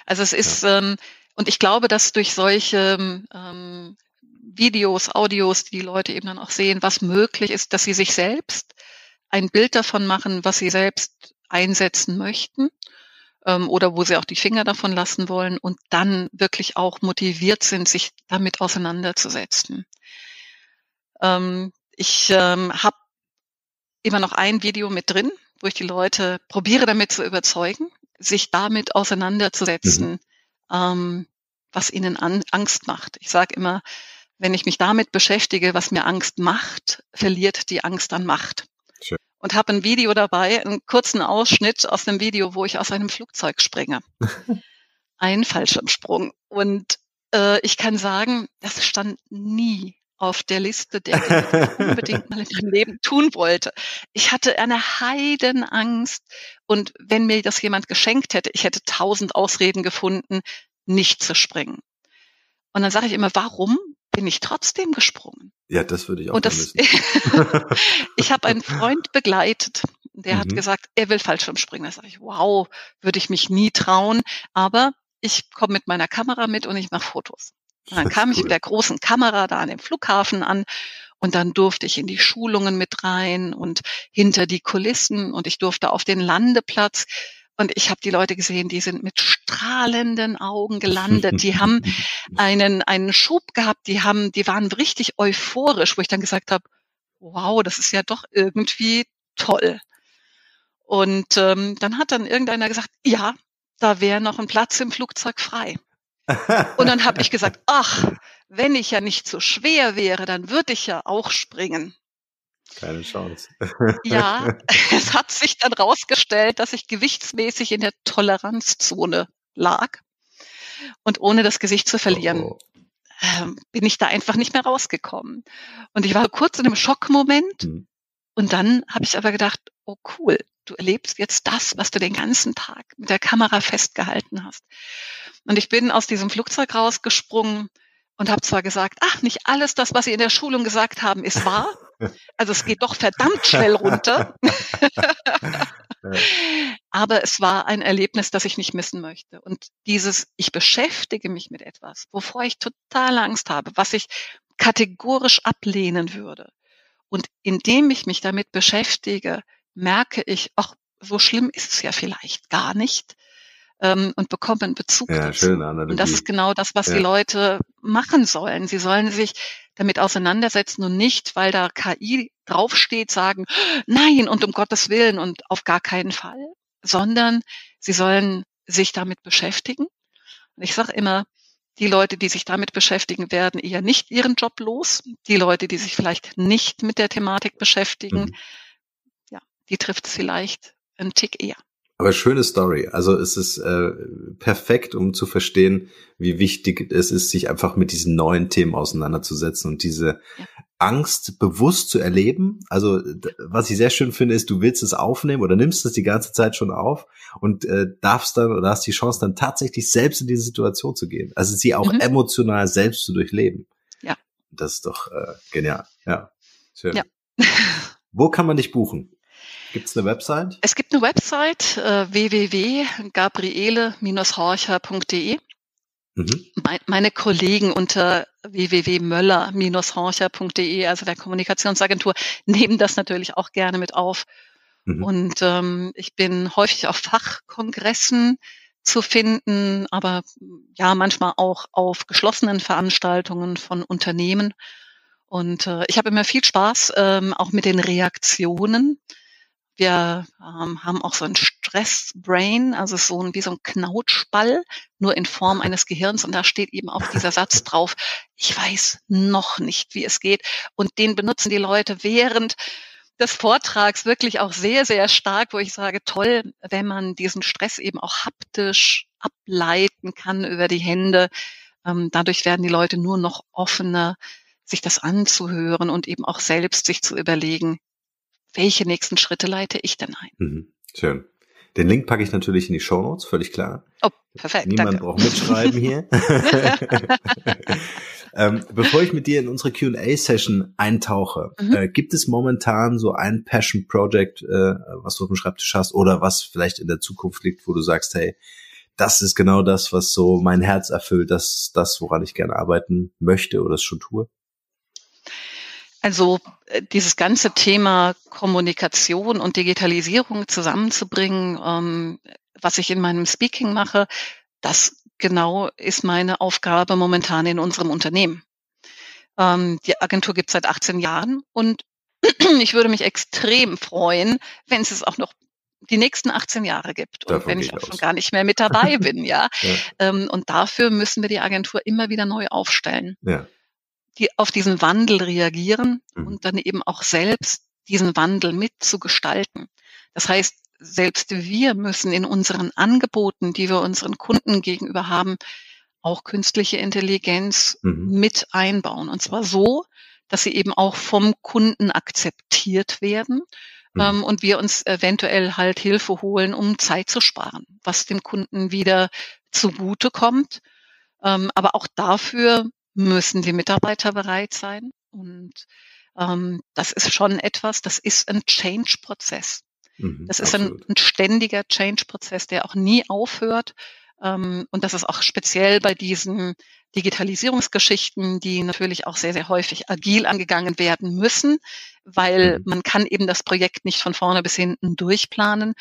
Also es ist, ja. ähm, und ich glaube, dass durch solche ähm, Videos, Audios, die, die Leute eben dann auch sehen, was möglich ist, dass sie sich selbst ein Bild davon machen, was sie selbst einsetzen möchten ähm, oder wo sie auch die Finger davon lassen wollen und dann wirklich auch motiviert sind, sich damit auseinanderzusetzen. Ähm, ich ähm, habe immer noch ein Video mit drin, wo ich die Leute probiere damit zu überzeugen, sich damit auseinanderzusetzen, mhm. ähm, was ihnen an, Angst macht. Ich sage immer, wenn ich mich damit beschäftige, was mir Angst macht, verliert die Angst an Macht. Schön. Und habe ein Video dabei, einen kurzen Ausschnitt aus dem Video, wo ich aus einem Flugzeug springe. ein Fallschirmsprung. Und äh, ich kann sagen, das stand nie auf der Liste der Dinge, die ich unbedingt mal in meinem Leben tun wollte. Ich hatte eine Heidenangst und wenn mir das jemand geschenkt hätte, ich hätte tausend Ausreden gefunden, nicht zu springen. Und dann sage ich immer, warum bin ich trotzdem gesprungen? Ja, das würde ich auch und das, Ich habe einen Freund begleitet, der mhm. hat gesagt, er will Fallschirmspringen. Da sage ich, wow, würde ich mich nie trauen, aber ich komme mit meiner Kamera mit und ich mache Fotos. Und dann kam ich mit der großen Kamera da an dem Flughafen an und dann durfte ich in die Schulungen mit rein und hinter die Kulissen und ich durfte auf den Landeplatz. Und ich habe die Leute gesehen, die sind mit strahlenden Augen gelandet. Die haben einen, einen Schub gehabt, die haben, die waren richtig euphorisch, wo ich dann gesagt habe, wow, das ist ja doch irgendwie toll. Und ähm, dann hat dann irgendeiner gesagt, ja, da wäre noch ein Platz im Flugzeug frei. Und dann habe ich gesagt, ach, wenn ich ja nicht so schwer wäre, dann würde ich ja auch springen. Keine Chance. ja, es hat sich dann rausgestellt, dass ich gewichtsmäßig in der Toleranzzone lag. Und ohne das Gesicht zu verlieren, oh, oh. Ähm, bin ich da einfach nicht mehr rausgekommen. Und ich war kurz in einem Schockmoment. Hm. Und dann habe ich aber gedacht, oh cool, du erlebst jetzt das, was du den ganzen Tag mit der Kamera festgehalten hast. Und ich bin aus diesem Flugzeug rausgesprungen und habe zwar gesagt, ach, nicht alles das, was Sie in der Schulung gesagt haben, ist wahr. Also es geht doch verdammt schnell runter. Aber es war ein Erlebnis, das ich nicht missen möchte. Und dieses, ich beschäftige mich mit etwas, wovor ich total Angst habe, was ich kategorisch ablehnen würde. Und indem ich mich damit beschäftige, merke ich, ach, so schlimm ist es ja vielleicht gar nicht ähm, und bekomme einen Bezug ja, dazu. Schöne Analogie. Und das ist genau das, was ja. die Leute machen sollen. Sie sollen sich damit auseinandersetzen und nicht, weil da KI draufsteht, sagen, nein und um Gottes Willen und auf gar keinen Fall, sondern sie sollen sich damit beschäftigen. Und ich sage immer, die Leute, die sich damit beschäftigen, werden eher nicht ihren Job los. Die Leute, die sich vielleicht nicht mit der Thematik beschäftigen, mhm. Ja, die trifft es vielleicht einen Tick eher. Aber schöne Story. Also es ist äh, perfekt, um zu verstehen, wie wichtig es ist, sich einfach mit diesen neuen Themen auseinanderzusetzen und diese Angst bewusst zu erleben. Also was ich sehr schön finde, ist, du willst es aufnehmen oder nimmst es die ganze Zeit schon auf und äh, darfst dann oder hast die Chance dann tatsächlich selbst in diese Situation zu gehen. Also sie auch mhm. emotional selbst zu durchleben. Ja. Das ist doch äh, genial. Ja, schön. Ja. Wo kann man dich buchen? Gibt es eine Website? Es gibt eine Website äh, www.gabriele-horcher.de. Mhm. Meine Kollegen unter www.möller-horcher.de, also der Kommunikationsagentur, nehmen das natürlich auch gerne mit auf. Mhm. Und ähm, ich bin häufig auf Fachkongressen zu finden, aber ja, manchmal auch auf geschlossenen Veranstaltungen von Unternehmen. Und äh, ich habe immer viel Spaß, ähm, auch mit den Reaktionen. Wir ähm, haben auch so ein Stressbrain, also so ein, wie so ein Knautschball, nur in Form eines Gehirns. Und da steht eben auch dieser Satz drauf, ich weiß noch nicht, wie es geht. Und den benutzen die Leute während des Vortrags wirklich auch sehr, sehr stark, wo ich sage, toll, wenn man diesen Stress eben auch haptisch ableiten kann über die Hände. Ähm, dadurch werden die Leute nur noch offener, sich das anzuhören und eben auch selbst sich zu überlegen, welche nächsten Schritte leite ich denn ein? Mhm. Schön. Den Link packe ich natürlich in die Show Notes, völlig klar. Oh, perfekt. Niemand danke. braucht mitschreiben hier. ähm, bevor ich mit dir in unsere Q&A-Session eintauche, mhm. äh, gibt es momentan so ein Passion Project, äh, was du auf dem Schreibtisch hast oder was vielleicht in der Zukunft liegt, wo du sagst, hey, das ist genau das, was so mein Herz erfüllt, das, das, woran ich gerne arbeiten möchte oder es schon tue? Also äh, dieses ganze Thema Kommunikation und Digitalisierung zusammenzubringen, ähm, was ich in meinem Speaking mache, das genau ist meine Aufgabe momentan in unserem Unternehmen. Ähm, die Agentur gibt es seit 18 Jahren und ich würde mich extrem freuen, wenn es es auch noch die nächsten 18 Jahre gibt und wenn ich auch aus. schon gar nicht mehr mit dabei bin, ja. ja. Ähm, und dafür müssen wir die Agentur immer wieder neu aufstellen. Ja die auf diesen Wandel reagieren mhm. und dann eben auch selbst diesen Wandel mitzugestalten. Das heißt, selbst wir müssen in unseren Angeboten, die wir unseren Kunden gegenüber haben, auch künstliche Intelligenz mhm. mit einbauen. Und zwar so, dass sie eben auch vom Kunden akzeptiert werden mhm. ähm, und wir uns eventuell halt Hilfe holen, um Zeit zu sparen, was dem Kunden wieder zugute kommt. Ähm, aber auch dafür müssen die Mitarbeiter bereit sein. Und ähm, das ist schon etwas, das ist ein Change-Prozess. Mhm, das ist ein, ein, ständiger Change-Prozess, der auch nie aufhört. Ähm, und das ist auch speziell bei diesen Digitalisierungsgeschichten, die natürlich auch sehr, sehr häufig agil angegangen werden müssen, weil mhm. man kann eben das Projekt nicht von vorne bis hinten durchplanen.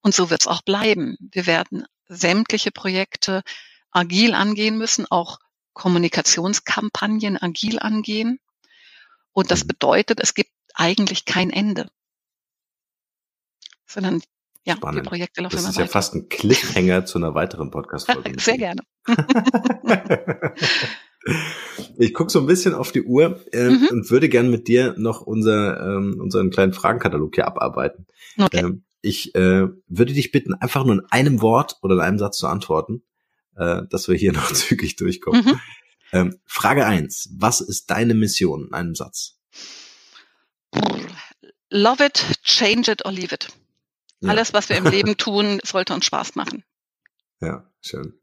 Und so wird es auch bleiben. Wir werden sämtliche Projekte agil angehen müssen, auch Kommunikationskampagnen agil angehen. Und das mhm. bedeutet, es gibt eigentlich kein Ende. Sondern ja, Spannend. die Projekte laufen das immer Das ist weiter. ja fast ein Cliffhanger zu einer weiteren Podcast-Folge. Sehr gerne. ich gucke so ein bisschen auf die Uhr äh, mhm. und würde gern mit dir noch unser, ähm, unseren kleinen Fragenkatalog hier abarbeiten. Okay. Ähm, ich äh, würde dich bitten, einfach nur in einem Wort oder in einem Satz zu antworten äh, dass wir hier noch zügig durchkommen. Mhm. Ähm, Frage eins: Was ist deine Mission in einem Satz? Love it, change it or leave it. Ja. Alles, was wir im Leben tun, sollte uns Spaß machen. Ja, schön.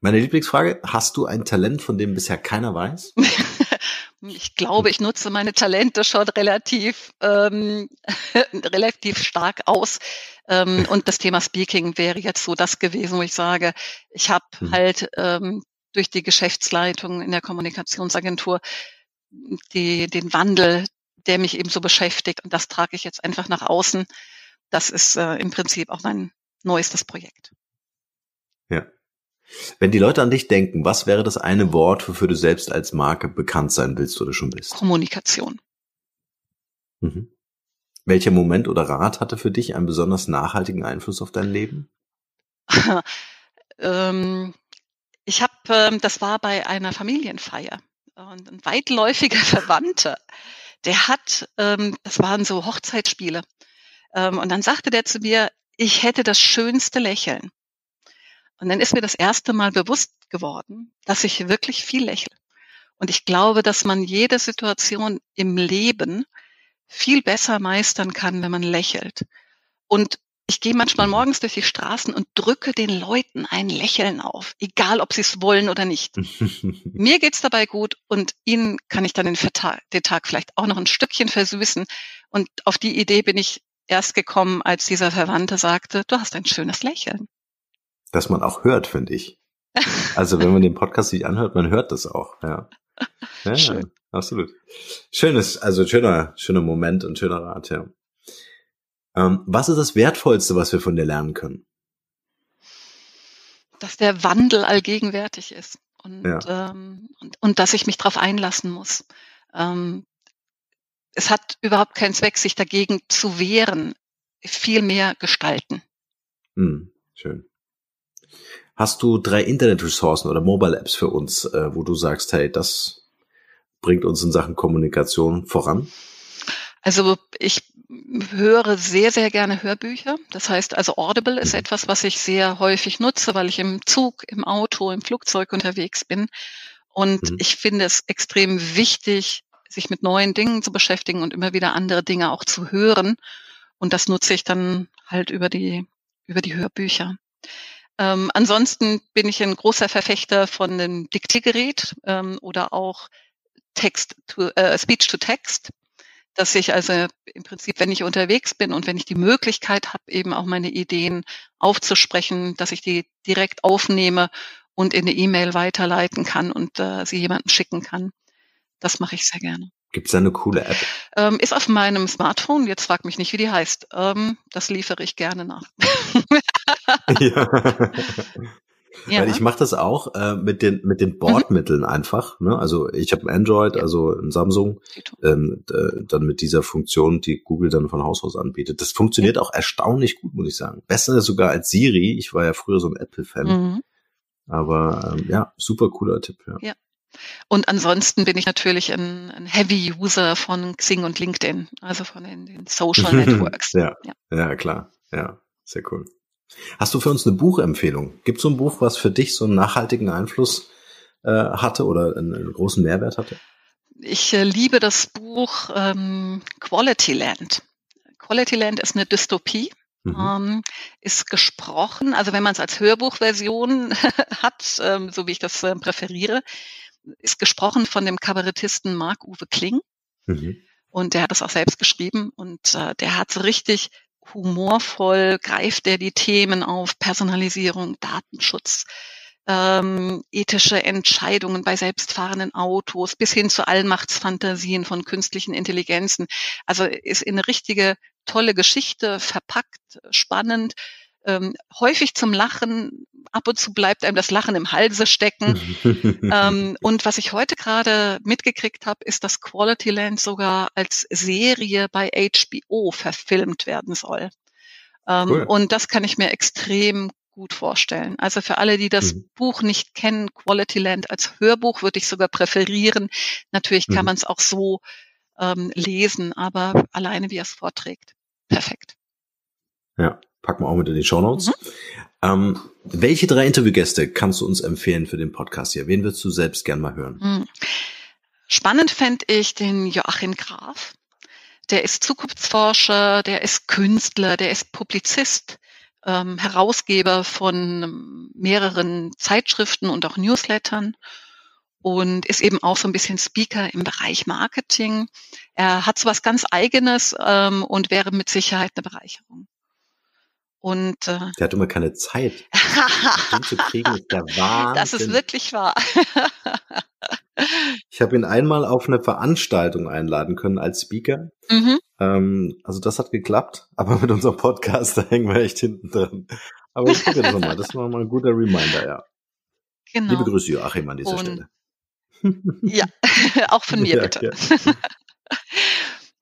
Meine Lieblingsfrage, hast du ein Talent, von dem bisher keiner weiß? ich glaube, ich nutze meine Talente schon relativ, ähm, relativ stark aus. Ähm, und das Thema Speaking wäre jetzt so das gewesen, wo ich sage, ich habe mhm. halt ähm, durch die Geschäftsleitung in der Kommunikationsagentur die, den Wandel, der mich eben so beschäftigt. Und das trage ich jetzt einfach nach außen. Das ist äh, im Prinzip auch mein neuestes Projekt. Ja. Wenn die Leute an dich denken, was wäre das eine Wort, wofür du selbst als Marke bekannt sein willst oder schon bist? Kommunikation. Mhm. Welcher Moment oder Rat hatte für dich einen besonders nachhaltigen Einfluss auf dein Leben? ähm, ich habe, ähm, das war bei einer Familienfeier und ein weitläufiger Verwandter, der hat, ähm, das waren so Hochzeitsspiele, ähm, und dann sagte der zu mir, ich hätte das schönste Lächeln. Und dann ist mir das erste Mal bewusst geworden, dass ich wirklich viel lächle. Und ich glaube, dass man jede Situation im Leben viel besser meistern kann, wenn man lächelt. Und ich gehe manchmal morgens durch die Straßen und drücke den Leuten ein Lächeln auf, egal ob sie es wollen oder nicht. Mir geht's dabei gut und ihnen kann ich dann den, den, Tag vielleicht auch noch ein Stückchen versüßen. Und auf die Idee bin ich erst gekommen, als dieser Verwandte sagte, du hast ein schönes Lächeln. Dass man auch hört, finde ich. Also wenn man den Podcast sich anhört, man hört das auch, ja. Ja, Schön. absolut. Schönes, also schöner, schöner Moment und schöner Rat, ja. Ähm, was ist das Wertvollste, was wir von dir lernen können? Dass der Wandel allgegenwärtig ist und, ja. ähm, und, und dass ich mich darauf einlassen muss. Ähm, es hat überhaupt keinen Zweck, sich dagegen zu wehren, viel mehr gestalten. Hm, schön. Hast du drei Internetressourcen oder Mobile Apps für uns, äh, wo du sagst, hey, das bringt uns in Sachen Kommunikation voran? Also ich höre sehr, sehr gerne Hörbücher. Das heißt also Audible ist mhm. etwas, was ich sehr häufig nutze, weil ich im Zug, im Auto, im Flugzeug unterwegs bin. Und mhm. ich finde es extrem wichtig, sich mit neuen Dingen zu beschäftigen und immer wieder andere Dinge auch zu hören. Und das nutze ich dann halt über die, über die Hörbücher. Ähm, ansonsten bin ich ein großer Verfechter von dem Diktiergerät ähm, oder auch Text to, äh, Speech to Text, dass ich also im Prinzip, wenn ich unterwegs bin und wenn ich die Möglichkeit habe, eben auch meine Ideen aufzusprechen, dass ich die direkt aufnehme und in eine E-Mail weiterleiten kann und äh, sie jemanden schicken kann. Das mache ich sehr gerne. Gibt es da eine coole App? Ähm, ist auf meinem Smartphone. Jetzt frag mich nicht, wie die heißt. Ähm, das liefere ich gerne nach. ja. ja. Weil ich mache das auch äh, mit den mit den Bordmitteln mhm. einfach. Ne? Also ich habe ein Android, ja. also ein Samsung, ähm, dann mit dieser Funktion, die Google dann von Haus aus anbietet. Das funktioniert ja. auch erstaunlich gut, muss ich sagen. Besser sogar als Siri. Ich war ja früher so ein Apple-Fan. Mhm. Aber ähm, ja, super cooler Tipp. Ja. ja. Und ansonsten bin ich natürlich ein, ein Heavy User von Xing und LinkedIn, also von den, den Social Networks. ja, ja, klar. Ja, sehr cool. Hast du für uns eine Buchempfehlung? Gibt es so ein Buch, was für dich so einen nachhaltigen Einfluss äh, hatte oder einen, einen, großen Mehrwert hatte? Ich äh, liebe das Buch ähm, Quality Land. Quality Land ist eine Dystopie. Mhm. Ähm, ist gesprochen, also wenn man es als Hörbuchversion hat, ähm, so wie ich das äh, präferiere, ist gesprochen von dem Kabarettisten Marc-Uwe Kling. Mhm. Und der hat das auch selbst geschrieben und äh, der hat so richtig humorvoll, greift er die Themen auf, Personalisierung, Datenschutz, ähm, ethische Entscheidungen bei selbstfahrenden Autos bis hin zu Allmachtsfantasien von künstlichen Intelligenzen. Also ist in eine richtige tolle Geschichte verpackt, spannend ähm, häufig zum Lachen. Ab und zu bleibt einem das Lachen im Halse stecken. ähm, und was ich heute gerade mitgekriegt habe, ist, dass Quality Land sogar als Serie bei HBO verfilmt werden soll. Ähm, cool. Und das kann ich mir extrem gut vorstellen. Also für alle, die das mhm. Buch nicht kennen, Quality Land als Hörbuch würde ich sogar präferieren. Natürlich kann mhm. man es auch so ähm, lesen, aber alleine wie er es vorträgt. Perfekt. Ja, packen wir auch mit in die Show Notes. Mhm. Ähm, welche drei Interviewgäste kannst du uns empfehlen für den Podcast hier? Wen würdest du selbst gern mal hören? Mhm. Spannend fände ich den Joachim Graf. Der ist Zukunftsforscher, der ist Künstler, der ist Publizist, ähm, Herausgeber von mehreren Zeitschriften und auch Newslettern und ist eben auch so ein bisschen Speaker im Bereich Marketing. Er hat so was ganz Eigenes ähm, und wäre mit Sicherheit eine Bereicherung. Und äh, der hat immer keine Zeit. den zu kriegen ist der Wahnsinn. Das ist wirklich wahr. ich habe ihn einmal auf eine Veranstaltung einladen können als Speaker. Mhm. Ähm, also das hat geklappt, aber mit unserem Podcast, da hängen wir echt hinten dran. Aber ich gucke das nochmal. Das war mal ein guter Reminder, ja. Genau. Liebe Grüße, Joachim, an dieser Und, Stelle. ja, auch von mir ja, bitte. Ja.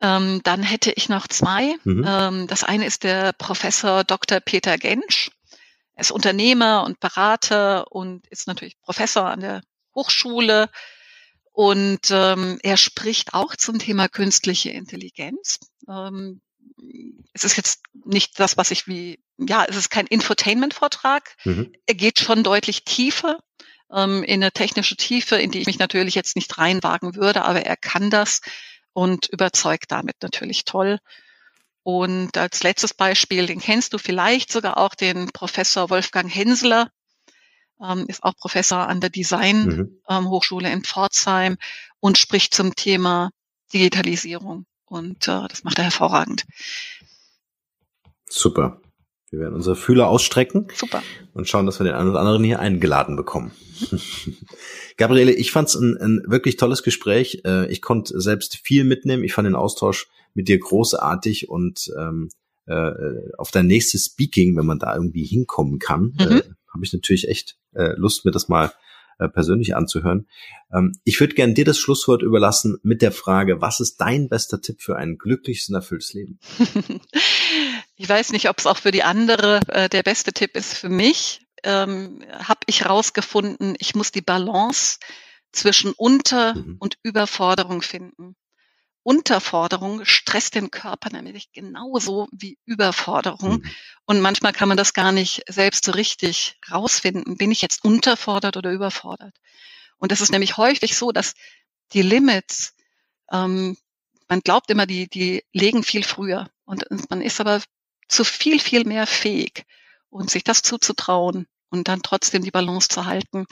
Ähm, dann hätte ich noch zwei. Mhm. Ähm, das eine ist der Professor Dr. Peter Gensch. Er ist Unternehmer und Berater und ist natürlich Professor an der Hochschule. Und ähm, er spricht auch zum Thema künstliche Intelligenz. Ähm, es ist jetzt nicht das, was ich wie, ja, es ist kein Infotainment-Vortrag. Mhm. Er geht schon deutlich tiefer ähm, in eine technische Tiefe, in die ich mich natürlich jetzt nicht reinwagen würde, aber er kann das und überzeugt damit natürlich toll. Und als letztes Beispiel, den kennst du vielleicht sogar auch, den Professor Wolfgang Hensler, ähm, ist auch Professor an der Design mhm. ähm, Hochschule in Pforzheim und spricht zum Thema Digitalisierung. Und äh, das macht er hervorragend. Super. Wir werden unsere Fühler ausstrecken. Super. Und schauen, dass wir den einen oder anderen hier eingeladen bekommen. Gabriele, ich fand es ein, ein, wirklich tolles Gespräch. Äh, ich konnte selbst viel mitnehmen. Ich fand den Austausch mit dir großartig und ähm, äh, auf dein nächstes Speaking, wenn man da irgendwie hinkommen kann, mhm. äh, habe ich natürlich echt äh, Lust, mir das mal äh, persönlich anzuhören. Ähm, ich würde gerne dir das Schlusswort überlassen mit der Frage, was ist dein bester Tipp für ein glückliches und erfülltes Leben? ich weiß nicht, ob es auch für die andere äh, der beste Tipp ist. Für mich ähm, habe ich rausgefunden, ich muss die Balance zwischen Unter- mhm. und Überforderung finden. Unterforderung stresst den Körper nämlich genauso wie Überforderung. Mhm. Und manchmal kann man das gar nicht selbst so richtig rausfinden. Bin ich jetzt unterfordert oder überfordert? Und das ist nämlich häufig so, dass die Limits, ähm, man glaubt immer, die, die legen viel früher. Und man ist aber zu viel, viel mehr fähig. Und sich das zuzutrauen und dann trotzdem die Balance zu halten,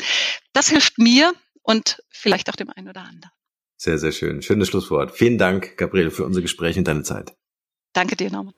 das hilft mir und vielleicht auch dem einen oder anderen. Sehr, sehr schön. Schönes Schlusswort. Vielen Dank, Gabriele, für unser Gespräch und deine Zeit. Danke dir, Norman.